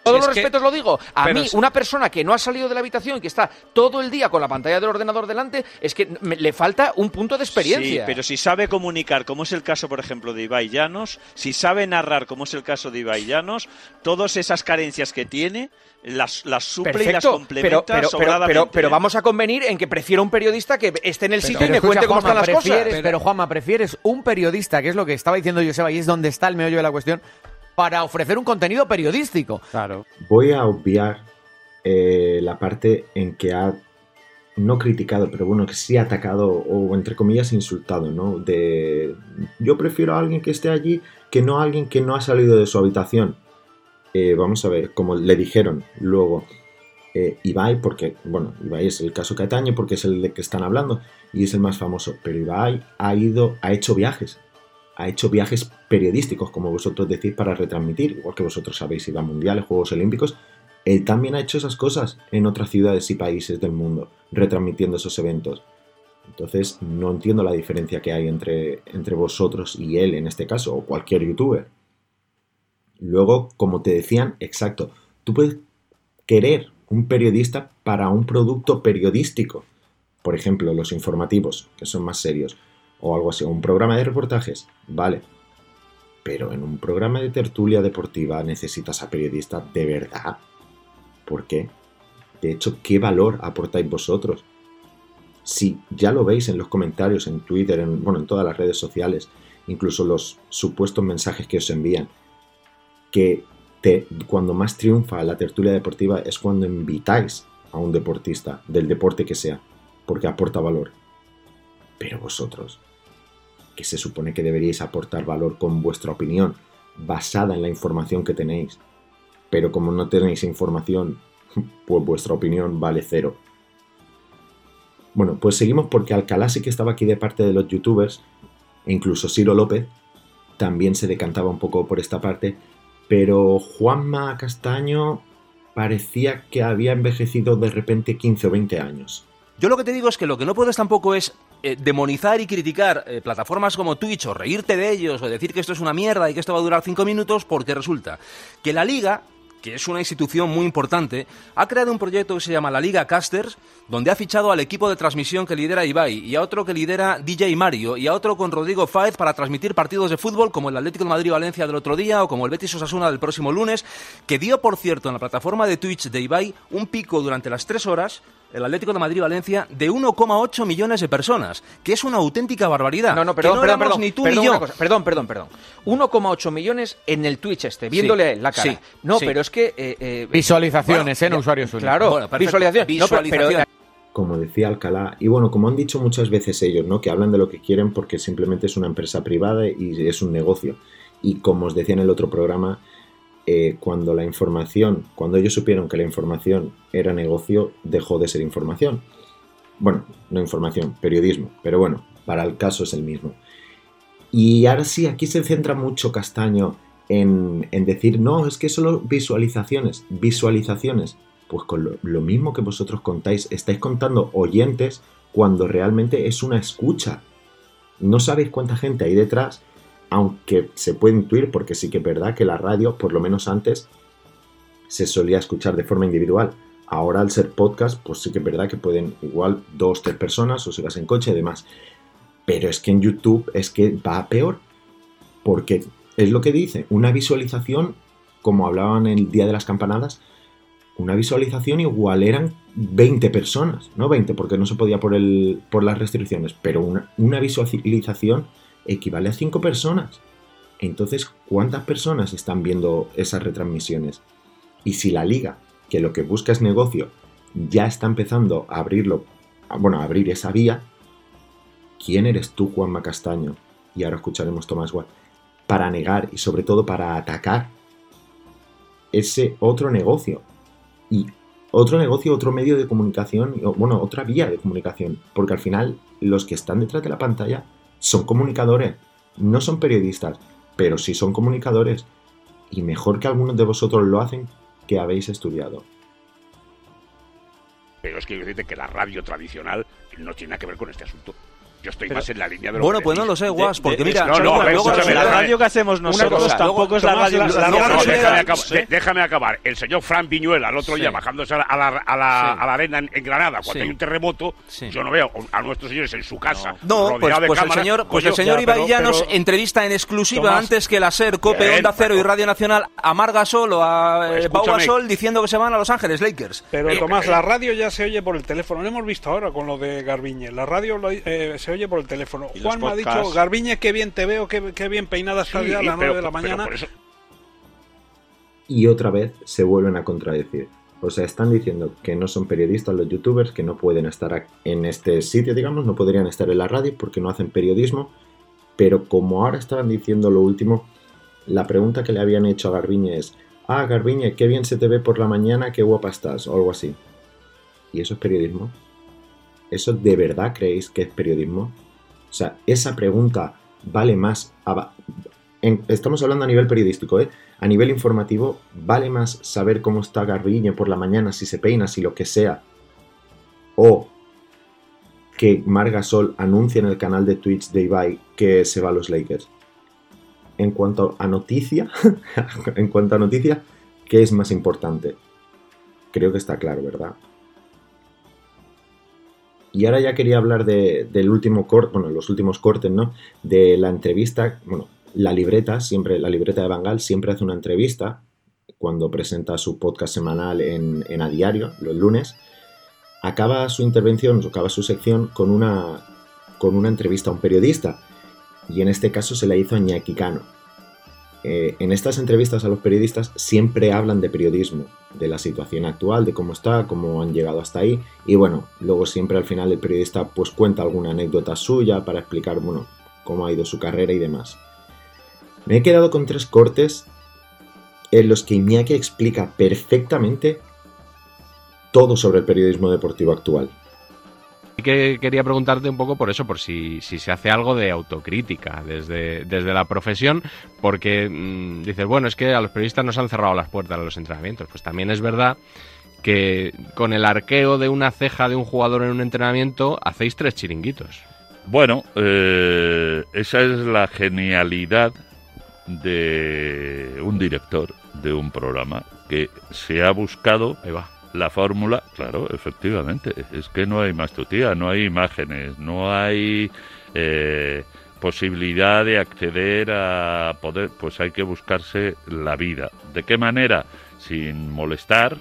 Todos los que- respetos lo digo. A pero mí, es- una persona que no ha salido de la habitación y que está todo el día con la pantalla del ordenador delante, es que me- le falta un punto de experiencia. Sí, pero si sabe comunicar, como es el caso, por ejemplo, de Ibai Llanos, si sabe narrar, como es el caso de Ibai Llanos, todas esas carencias que tiene, las, las suple y las Perfecto, complementa pero, pero, pero, sobradamente. pero, pero vamos a convenir en que prefiero un periodista que esté en el sitio y me escucha, cuente cómo Juanma, están las cosas. Pero Juanma, ¿prefieres un periodista, que es lo que estaba diciendo Joseba, y es donde está el meollo de la cuestión, para ofrecer un contenido periodístico? Claro. Voy a obviar eh, la parte en que ha no criticado, pero bueno, que sí ha atacado o entre comillas insultado, ¿no? De yo prefiero a alguien que esté allí que no a alguien que no ha salido de su habitación. Eh, vamos a ver, como le dijeron luego eh, Ibai, porque, bueno, Ibai es el caso que atañe porque es el de que están hablando y es el más famoso, pero Ibai ha ido, ha hecho viajes, ha hecho viajes periodísticos, como vosotros decís, para retransmitir, igual que vosotros sabéis, iba a mundiales, Juegos Olímpicos, él también ha hecho esas cosas en otras ciudades y países del mundo, retransmitiendo esos eventos. Entonces, no entiendo la diferencia que hay entre, entre vosotros y él en este caso, o cualquier youtuber. Luego, como te decían, exacto, tú puedes querer un periodista para un producto periodístico. Por ejemplo, los informativos, que son más serios, o algo así, un programa de reportajes, vale. Pero en un programa de tertulia deportiva necesitas a periodistas de verdad. ¿Por qué? De hecho, ¿qué valor aportáis vosotros? Si ya lo veis en los comentarios, en Twitter, en, bueno, en todas las redes sociales, incluso los supuestos mensajes que os envían, que te- cuando más triunfa la tertulia deportiva es cuando invitáis a un deportista, del deporte que sea, porque aporta valor. Pero vosotros, que se supone que deberíais aportar valor con vuestra opinión, basada en la información que tenéis, pero como no tenéis información, <laughs> pues vuestra opinión vale cero. Bueno, pues seguimos porque Alcalá sí que estaba aquí de parte de los youtubers, e incluso Ciro López también se decantaba un poco por esta parte, pero Juanma Castaño parecía que había envejecido de repente 15 o 20 años. Yo lo que te digo es que lo que no puedes tampoco es eh, demonizar y criticar eh, plataformas como Twitch o reírte de ellos o decir que esto es una mierda y que esto va a durar cinco minutos porque resulta que la liga que es una institución muy importante, ha creado un proyecto que se llama la Liga Casters, donde ha fichado al equipo de transmisión que lidera Ibai, y a otro que lidera DJ Mario, y a otro con Rodrigo Fáez para transmitir partidos de fútbol como el Atlético de Madrid-Valencia del otro día o como el Betis Osasuna del próximo lunes, que dio, por cierto, en la plataforma de Twitch de Ibai un pico durante las tres horas el Atlético de Madrid-Valencia, de 1,8 millones de personas, que es una auténtica barbaridad. No, no, Que perdón, perdón, éramos perdón, ni tú perdón, ni yo. cosa, perdón, perdón, perdón. 1,8 millones en el Twitch este, viéndole Sí, a él la cara. sí, no, sí. pero es que... eh, eh, Visualizaciones, ¿eh? No usuarios únicos. Claro, Bueno, visualización. No, pero- pero- Visualización. Como decía Alcalá, y bueno, como han dicho muchas veces ellos, ¿no? Que hablan de lo que quieren porque simplemente es una empresa privada y es un negocio. Y como os decía en el otro programa, eh, cuando la información, cuando ellos supieron que la información era negocio, dejó de ser información. Bueno, no información, periodismo, pero bueno, para el caso es el mismo. Y ahora sí, aquí se centra mucho Castaño en, en decir, no, es que solo visualizaciones, visualizaciones. Pues con lo, mismo que vosotros contáis, estáis contando oyentes cuando realmente es una escucha. No sabéis cuánta gente hay detrás, aunque se puede intuir, porque sí que es verdad que la radio, por lo menos antes, se solía escuchar de forma individual. Ahora al ser podcast, pues sí que es verdad que pueden igual dos, tres personas o si vas en coche y demás. Pero es que en YouTube es que va peor. Porque es lo que dice, una visualización, como hablaban el día de las campanadas, una visualización igual eran 20 personas, no 20 porque no se podía por, el, por las restricciones, pero una, una visualización equivale a 5 personas. Entonces, ¿cuántas personas están viendo esas retransmisiones? Y si la liga, que lo que busca es negocio, ya está empezando a abrirlo, bueno, a abrir esa vía, ¿quién eres tú, Juanma Castaño? Y ahora escucharemos Tomás Watt, para negar y sobre todo para atacar ese otro negocio. Y otro negocio, otro medio de comunicación, bueno, otra vía de comunicación, porque al final los que están detrás de la pantalla son comunicadores, no son periodistas, pero sí son comunicadores. Y mejor que algunos de vosotros lo hacen que habéis estudiado. Pero es que la radio tradicional no tiene nada que ver con este asunto. Yo estoy Pero- más en la línea de lo Bueno, que pues no lo sé, Guas, porque de- mira, no, no, luego- pero luego- escúchame, la radio que hacemos nosotros cosa, tampoco es la radio- la- la no, que déjame, era- acab- sí. de- déjame acabar. El señor Fran Viñuela, al otro Sí. día, bajándose a la, a la, a la- Sí. a la arena en, en Granada, cuando Sí. hay un terremoto, yo no veo a nuestros señores en su casa. No, pues, de pues el señor, pues el señor pero- entrevista en exclusiva Tomás, antes que la SER, COPE, Onda Cero y Radio Nacional a Mar Gasol o a eh, Pau escúchame. Gasol diciendo que se van a Los Ángeles Lakers. Pero Eh, Tomás, eh, la radio ya se oye por el teléfono. Lo hemos visto ahora con lo de Garbiñe. La radio lo- se oye por el teléfono. Juan me ha dicho. Garbiñe, qué bien te veo, qué, qué bien peinada estás Sí, ya a las pero- 9 de la mañana. eso- Y otra vez se vuelven a contradecir. O sea, están diciendo que no son periodistas los youtubers, que no pueden estar en este sitio, digamos, no podrían estar en la radio porque no hacen periodismo. Pero como ahora estaban diciendo lo último, la pregunta que le habían hecho a Garbiñe es, ah, Garbiñe, qué bien se te ve por la mañana, qué guapa estás, o algo así. ¿Y eso es periodismo? ¿Eso de verdad creéis que es periodismo? O sea, esa pregunta vale más... a- estamos hablando a nivel periodístico, ¿eh? A nivel informativo, vale más saber cómo está Garbiñe por la mañana, si se peina, si lo que sea. O que Margasol anuncia en el canal de Twitch de Ibai que se va a los Lakers. En cuanto a noticia, <laughs> en cuanto a noticia, ¿qué es más importante? Creo que está claro, ¿verdad? Y ahora ya quería hablar de- del último corte, bueno, los últimos cortes, ¿no? De la entrevista, bueno, la libreta, siempre, la libreta de Bangal siempre hace una entrevista cuando presenta su podcast semanal en, A Diario, los lunes. Acaba su intervención, acaba su sección con una, con una entrevista a un periodista. Y en este caso se la hizo a Iñaki Cano. Eh, en estas entrevistas a los periodistas siempre hablan de periodismo, de la situación actual, de cómo está, cómo han llegado hasta ahí. Y bueno, luego siempre al final el periodista pues cuenta alguna anécdota suya para explicar, bueno, cómo ha ido su carrera y demás. Me he quedado con tres cortes en los que Iñaki explica perfectamente todo sobre el periodismo deportivo actual. Sí que quería preguntarte un poco por eso, por si, si se hace algo de autocrítica desde, desde la profesión, porque mm, dices, bueno, es que a los periodistas nos han cerrado las puertas a los entrenamientos. Pues también es verdad que con el arqueo de una ceja de un jugador en un entrenamiento hacéis tres chiringuitos. Bueno, eh, esa es la genialidad de un director de un programa que se ha buscado la fórmula, claro, efectivamente, es que no hay más tutía, no hay imágenes, no hay eh, posibilidad de acceder a poder, pues hay que buscarse la vida. ¿De qué manera? Sin molestar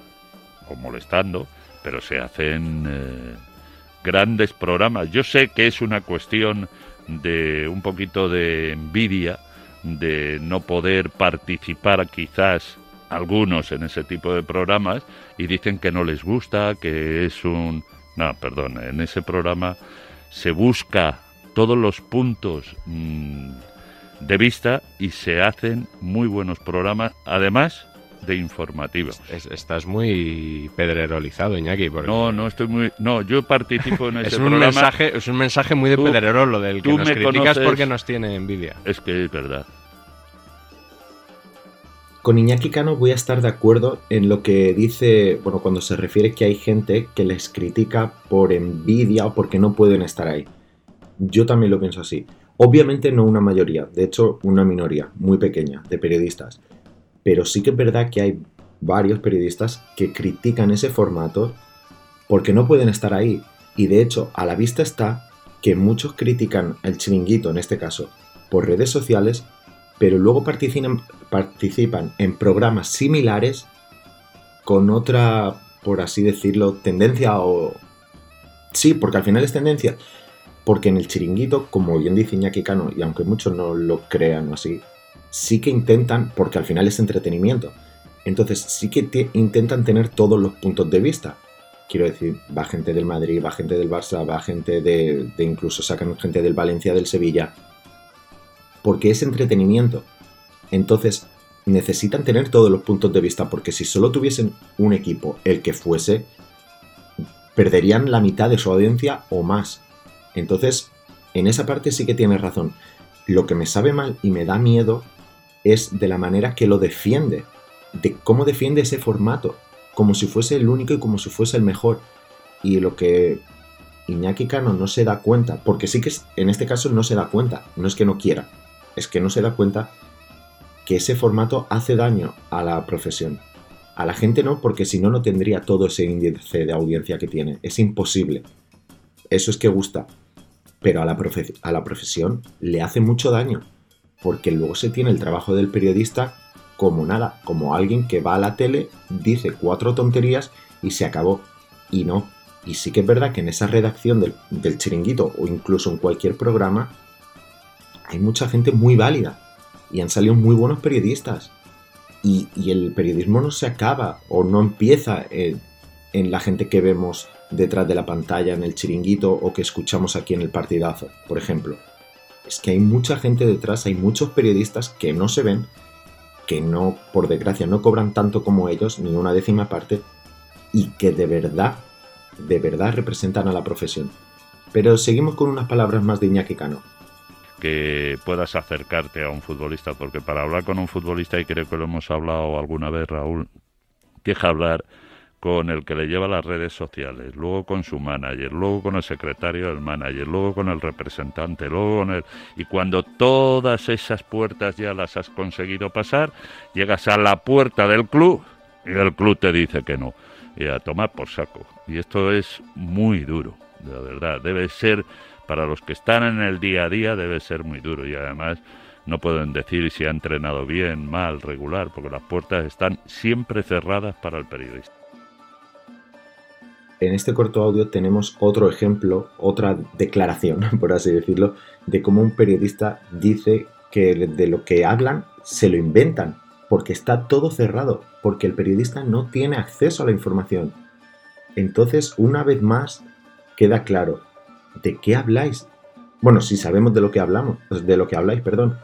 o molestando pero se hacen eh, grandes programas. Yo sé que es una cuestión de un poquito de envidia, de no poder participar quizás algunos en ese tipo de programas y dicen que no les gusta, que es un... No, perdón, en ese programa se busca todos los puntos mm, de vista y se hacen muy buenos programas, además de informativos. estás muy pedrerolizado, Iñaki. No, no estoy muy... No, yo participo en <laughs> ese es un programa. Mensaje, es un mensaje muy de Tú- pedrerol lo del que nos criticas conoces- porque nos tiene envidia. Es que es verdad. Con Iñaki Cano voy a estar de acuerdo en lo que dice, bueno, cuando se refiere que hay gente que les critica por envidia o porque no pueden estar ahí. Yo también lo pienso así. Obviamente no una mayoría, de hecho una minoría muy pequeña de periodistas. Pero sí que es verdad que hay varios periodistas que critican ese formato porque no pueden estar ahí. Y de hecho, a la vista está que muchos critican el chiringuito, en este caso, por redes sociales, pero luego participan, en programas similares con otra, por así decirlo, tendencia o... Sí, porque al final es tendencia. Porque en el chiringuito, como bien dice Iñaki Cano, y aunque muchos no lo crean así, sí que intentan, porque al final es entretenimiento. Entonces sí que te- intentan tener todos los puntos de vista. Quiero decir, va gente del Madrid, va gente del Barça, va gente de incluso sacan gente del Valencia, del Sevilla. Porque es entretenimiento. Entonces necesitan tener todos los puntos de vista, porque si solo tuviesen un equipo, el que fuese, perderían la mitad de su audiencia o más. Entonces, en esa parte sí que tienes razón. Lo que me sabe mal y me da miedo es de la manera que lo defiende, de cómo defiende ese formato, como si fuese el único y como si fuese el mejor. Y lo que Iñaki Cano no se da cuenta, porque sí que en este caso no se da cuenta, no es que no quiera, es que no se da cuenta que ese formato hace daño a la profesión. A la gente no, porque si no, no tendría todo ese índice de audiencia que tiene. Es imposible. Eso es que gusta. Pero a la, profesión le hace mucho daño. Porque luego se tiene el trabajo del periodista como nada, como alguien que va a la tele, dice cuatro tonterías y se acabó. Y no. Y sí que es verdad que en esa redacción del chiringuito o incluso en cualquier programa hay mucha gente muy válida y han salido muy buenos periodistas. Y, el periodismo no se acaba o no empieza en, en la gente que vemos detrás de la pantalla en el chiringuito o que escuchamos aquí en el partidazo, por ejemplo. Es que hay mucha gente detrás, hay muchos periodistas que no se ven, que no, por desgracia, no cobran tanto como ellos, ni una décima parte, y que de verdad, de verdad representan a la profesión. Pero seguimos con unas palabras más de Iñaki Cano. Que puedas acercarte a un futbolista, porque para hablar con un futbolista, y creo que lo hemos hablado alguna vez, Raúl, que hablar con el que le lleva las redes sociales, luego con su manager, luego con el secretario del manager, luego con el representante, luego con el... Y cuando todas esas puertas ya las has conseguido pasar, llegas a la puerta del club y el club te dice que no. Y a tomar por saco. Y esto es muy duro, de verdad. Debe ser, para los que están en el día a día, debe ser muy duro. Y además no pueden decir si ha entrenado bien, mal, regular, porque las puertas están siempre cerradas para el periodista. En este corto audio tenemos otro ejemplo, otra declaración, <laughs> por así decirlo, de cómo un periodista dice que de lo que hablan se lo inventan, porque está todo cerrado, porque el periodista no tiene acceso a la información. Entonces, una vez más, queda claro, ¿de qué habláis? Bueno, si sabemos de lo que hablamos, de lo que habláis, perdón.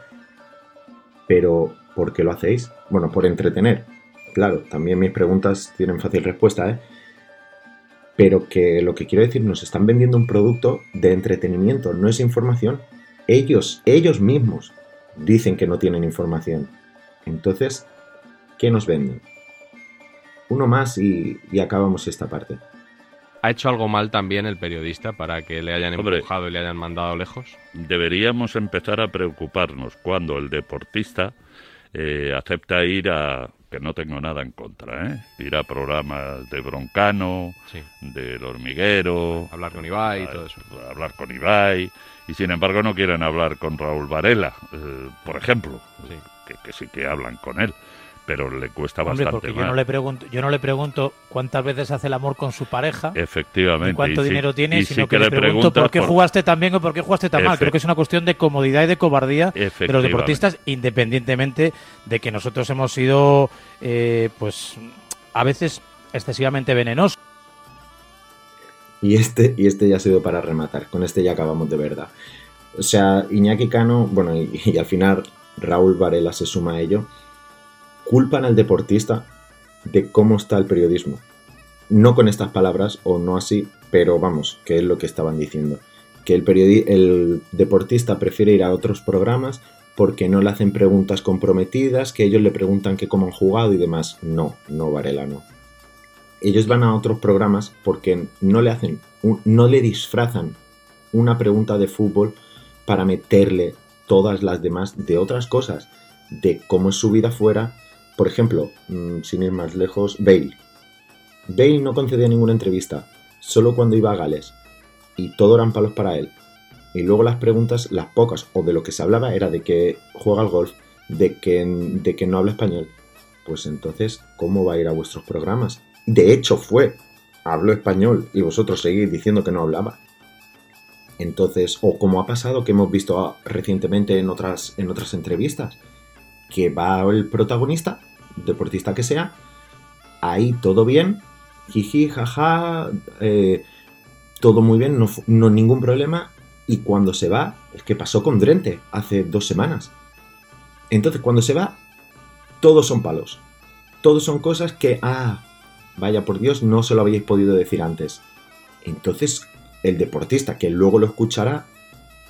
Pero, ¿por qué lo hacéis? Bueno, por entretener. Claro, también mis preguntas tienen fácil respuesta, ¿eh? Pero que lo que quiero decir, nos están vendiendo un producto de entretenimiento, no es información. Ellos, ellos mismos dicen que no tienen información. Entonces, ¿qué nos venden? Uno más y acabamos esta parte. ¿Ha hecho algo mal también el periodista para que le hayan Hombre. empujado y le hayan mandado lejos? Deberíamos empezar a preocuparnos cuando el deportista eh, acepta ir a, que no tengo nada en contra, ¿eh? ir a programas de Broncano, del Hormiguero, hablar con Ibai y todo eso. hablar con Ibai, y sin embargo no quieren hablar con Raúl Varela, eh, por ejemplo, Que, que sí que hablan con él pero le cuesta Hombre, bastante porque yo más. no le pregunto, yo no le pregunto cuántas veces hace el amor con su pareja, Efectivamente. cuánto y sí- dinero tiene, y sino sí que, le pregunto por qué por- jugaste tan bien o por qué jugaste tan mal. Creo que es una cuestión de comodidad y de cobardía de los deportistas, independientemente de que nosotros hemos sido, eh, pues, a veces excesivamente venenosos. Y este, y este ya ha sido para rematar. Con este ya acabamos de verdad. O sea, Iñaki Cano, bueno, y, y al final Raúl Varela se suma a ello, culpan al deportista de cómo está el periodismo. No con estas palabras, o no así, pero vamos, que es lo que estaban diciendo. Que el, deportista prefiere ir a otros programas porque no le hacen preguntas comprometidas, que ellos le preguntan que cómo han jugado y demás. No, no, Varela, no ellos van a otros programas porque no le hacen, no le disfrazan una pregunta de fútbol para meterle todas las demás de otras cosas, de cómo es su vida fuera. Por ejemplo, mm, sin ir más lejos, Bale. Bale no concedía ninguna entrevista, solo cuando iba a Gales, y todo eran palos para él. Y luego las preguntas, las pocas, o de lo que se hablaba, era de que juega al golf, de que, de que no habla español. Pues entonces, ¿cómo va a ir a vuestros programas? De hecho, fue. Habló español y vosotros seguís diciendo que no hablaba. Entonces, o como ha pasado que hemos visto ah, recientemente en otras, en otras entrevistas, que va el protagonista, deportista que sea, ahí todo bien, jiji, jaja, eh, todo muy bien, no, no ningún problema, y cuando se va, es que pasó con Drente hace dos semanas. Entonces, cuando se va, todos son palos. Todos son cosas que, ah, vaya por Dios, no se lo habíais podido decir antes. Entonces, el deportista que luego lo escuchará,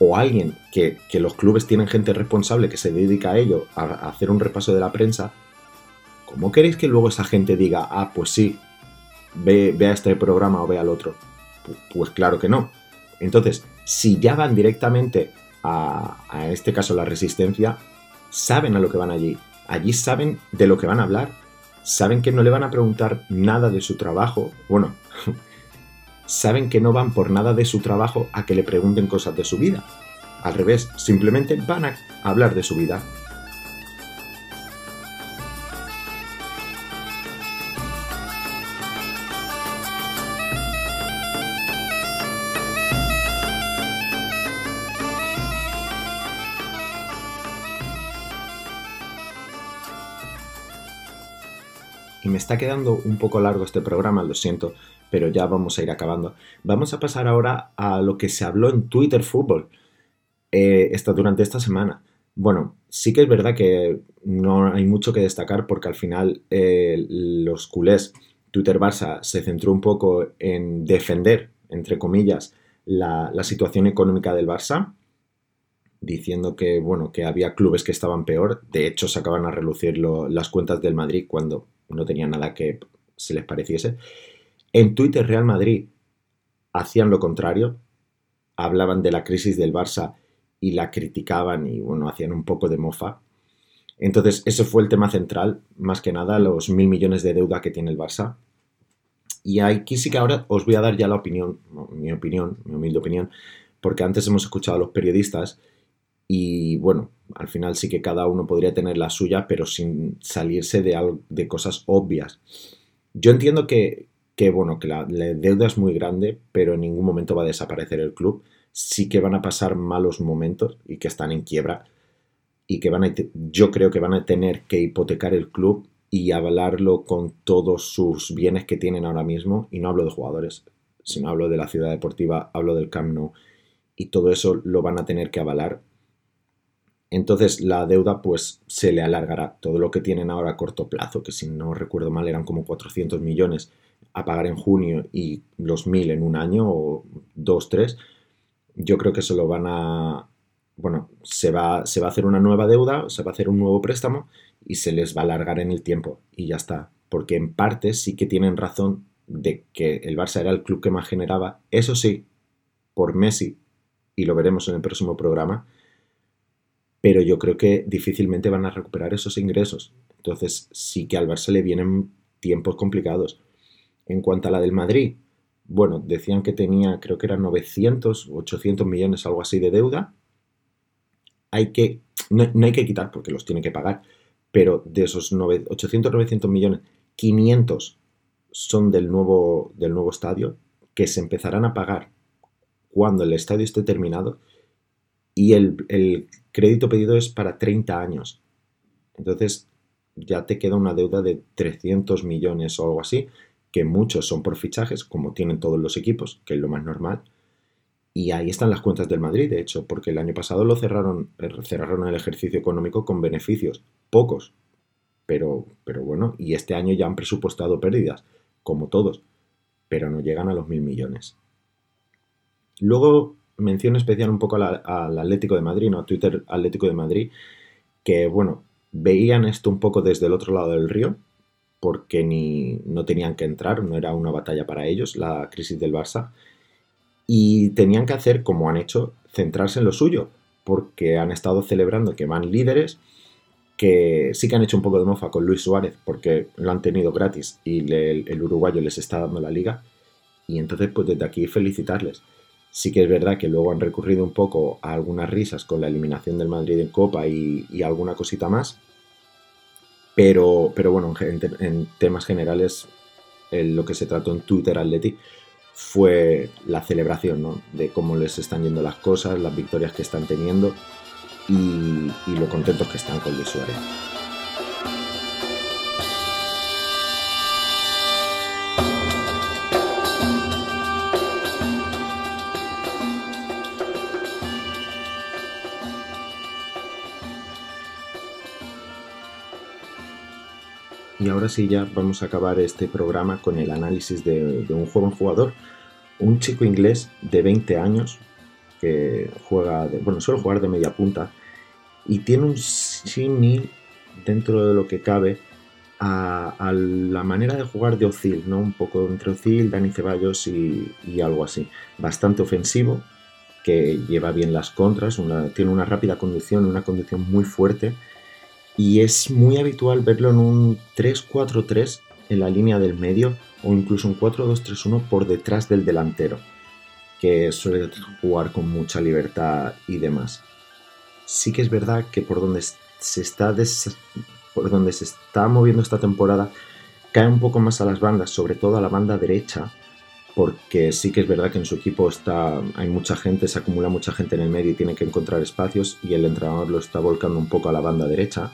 o alguien que, que los clubes tienen gente responsable que se dedica a ello, a, hacer un repaso de la prensa, ¿cómo queréis que luego esa gente diga, ah, pues sí, ve, a este programa o ve al otro? Pu- Pues claro que no. Entonces, si ya van directamente a, a este caso la resistencia, saben a lo que van allí. Allí saben de lo que van a hablar. Saben que no le van a preguntar nada de su trabajo. Bueno, saben que no van por nada de su trabajo a que le pregunten cosas de su vida. Al revés, simplemente van a hablar de su vida. Y me está quedando un poco largo este programa, lo siento, pero ya vamos a ir acabando. Vamos a pasar ahora a lo que se habló en Twitter Fútbol eh, esta, durante esta semana. Bueno, sí que es verdad que no hay mucho que destacar porque al final eh, los culés, Twitter Barça, se centró un poco en defender, entre comillas, la, situación económica del Barça, diciendo que, bueno, que había clubes que estaban peor. De hecho, sacaban a relucir las cuentas del Madrid cuando no tenía nada que se les pareciese. En Twitter Real Madrid hacían lo contrario, hablaban de la crisis del Barça y la criticaban y bueno, hacían un poco de mofa. Entonces, ese fue el tema central, más que nada los mil millones de deuda que tiene el Barça. Y aquí sí que ahora os voy a dar ya la opinión, mi opinión, mi humilde opinión, porque antes hemos escuchado a los periodistas y bueno, al final sí que cada uno podría tener la suya, pero sin salirse de, al- de cosas obvias. Yo entiendo que, que, bueno, que la, deuda es muy grande, pero en ningún momento va a desaparecer el club. Sí que van a pasar malos momentos y que están en quiebra y que van a, yo creo que van a tener que hipotecar el club y avalarlo con todos sus bienes que tienen ahora mismo. Y no hablo de jugadores, sino hablo de la ciudad deportiva, hablo del Camp Nou. Y todo eso lo van a tener que avalar entonces la deuda pues se le alargará. Todo lo que tienen ahora a corto plazo, que si no recuerdo mal eran como 400 millones a pagar en junio y los 1000 en un año o dos, tres, yo creo que se lo van a... Bueno, se va, se va a hacer una nueva deuda, se va a hacer un nuevo préstamo y se les va a alargar en el tiempo y ya está. Porque en parte sí que tienen razón de que el Barça era el club que más generaba. Eso sí, por Messi, y lo veremos en el próximo programa, pero yo creo que difícilmente van a recuperar esos ingresos. Entonces sí que al Barça le vienen tiempos complicados. En cuanto a la del Madrid, bueno, decían que tenía, creo que eran 900, 800 millones, algo así de deuda. Hay que, no, hay que quitar porque los tiene que pagar, pero de esos 9 800, 900 millones, 500 son del nuevo, del nuevo estadio, que se empezarán a pagar cuando el estadio esté terminado y el, el crédito pedido es para 30 años. Entonces ya te queda una deuda de 300 millones o algo así, que muchos son por fichajes, como tienen todos los equipos, que es lo más normal. Y ahí están las cuentas del Madrid, de hecho, porque el año pasado lo cerraron, eh, cerraron el ejercicio económico con beneficios, pocos, pero, pero bueno, y este año ya han presupuestado pérdidas, como todos, pero no llegan a los mil millones. Luego, mención especial un poco al, Atlético de Madrid, ¿no? Twitter Atlético de Madrid, que bueno, veían esto un poco desde el otro lado del río, porque ni, no tenían que entrar, no era una batalla para ellos la crisis del Barça, y tenían que hacer como han hecho, centrarse en lo suyo, porque han estado celebrando que van líderes, que sí que han hecho un poco de mofa con Luis Suárez, porque lo han tenido gratis y el uruguayo les está dando la liga, y entonces pues desde aquí felicitarles. Sí que es verdad que luego han recurrido un poco a algunas risas con la eliminación del Madrid en Copa y, y alguna cosita más, pero, pero bueno, en, en temas generales, el- lo que se trató en Twitter Atleti fue la celebración, ¿no? De cómo les están yendo las cosas, las victorias que están teniendo y, y lo contentos que están con Luis Suárez. Y ahora sí ya vamos a acabar este programa con el análisis de, un joven jugador, un chico inglés de 20 años que juega, de- bueno, suele jugar de media punta y tiene un símil dentro de lo que cabe a, a la manera de jugar de Ozil, ¿no? Un poco entre Ozil, Dani Ceballos y, algo así. Bastante ofensivo, que lleva bien las contras, tiene una rápida conducción, una conducción muy fuerte y es muy habitual verlo en un 3-4-3 en la línea del medio o incluso un 4-2-3-1 por detrás del delantero, que suele jugar con mucha libertad y demás. Sí que es verdad que por donde se está por donde se está moviendo esta temporada cae un poco más a las bandas, sobre todo a la banda derecha, porque sí que es verdad que en su equipo está hay mucha gente, se acumula mucha gente en el medio y tiene que encontrar espacios y el entrenador lo está volcando un poco a la banda derecha.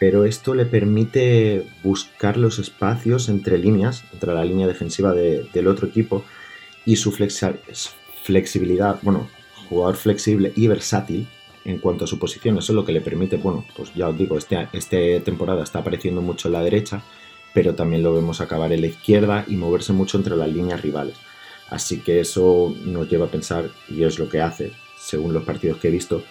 Pero esto le permite buscar los espacios entre líneas, entre la línea defensiva de- del otro equipo y su flexi- flexibilidad, bueno, jugador flexible y versátil en cuanto a su posición. Eso es lo que le permite, bueno, pues ya os digo, este, este temporada está apareciendo mucho en la derecha, pero también lo vemos acabar en la izquierda y moverse mucho entre las líneas rivales. Así que eso nos lleva a pensar, y es lo que hace, según los partidos que he visto,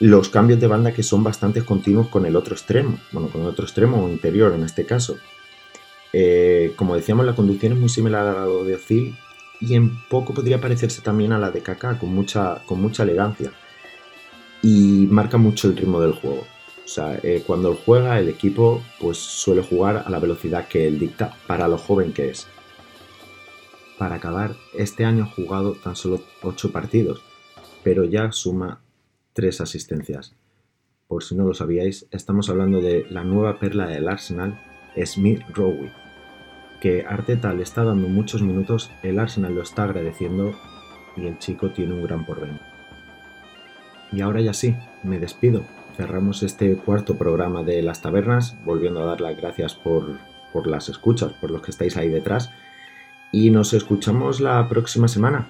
los cambios de banda que son bastante continuos con el otro extremo, bueno, con el otro extremo o interior en este caso. Eh, como decíamos, la conducción es muy similar a la de Ozil y en poco podría parecerse también a la de Kaká, con mucha, con mucha elegancia. Y marca mucho el ritmo del juego. O sea, eh, cuando juega, el equipo pues suele jugar a la velocidad que él dicta para lo joven que es. Para acabar, este año ha jugado tan solo 8 partidos, pero ya suma 3 asistencias. Por si no lo sabíais, estamos hablando de la nueva perla del Arsenal, Smith Rowe, que Arteta le está dando muchos minutos, el Arsenal lo está agradeciendo y el chico tiene un gran porvenir. Y ahora ya sí, me despido. Cerramos este cuarto programa de Las Tabernas, volviendo a dar las gracias por, por las escuchas, por los que estáis ahí detrás. Y nos escuchamos la próxima semana,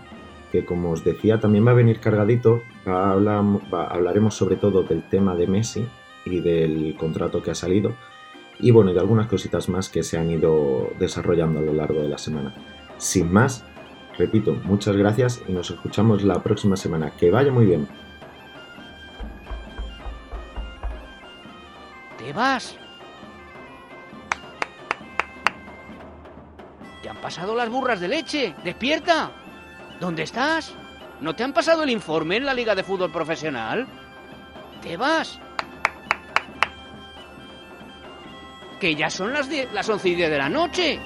que como os decía también va a venir cargadito. Hablaremos sobre todo del tema de Messi y del contrato que ha salido. Y bueno, y de algunas cositas más que se han ido desarrollando a lo largo de la semana. Sin más, repito, muchas gracias y nos escuchamos la próxima semana. Que vaya muy bien. ¿Te vas? ¿Te han pasado las burras de leche? ¡Despierta! ¿Dónde estás? ¿No te han pasado el informe en la Liga de Fútbol Profesional? ¿Te vas? Que ya son las, 10 las once y diez de la noche.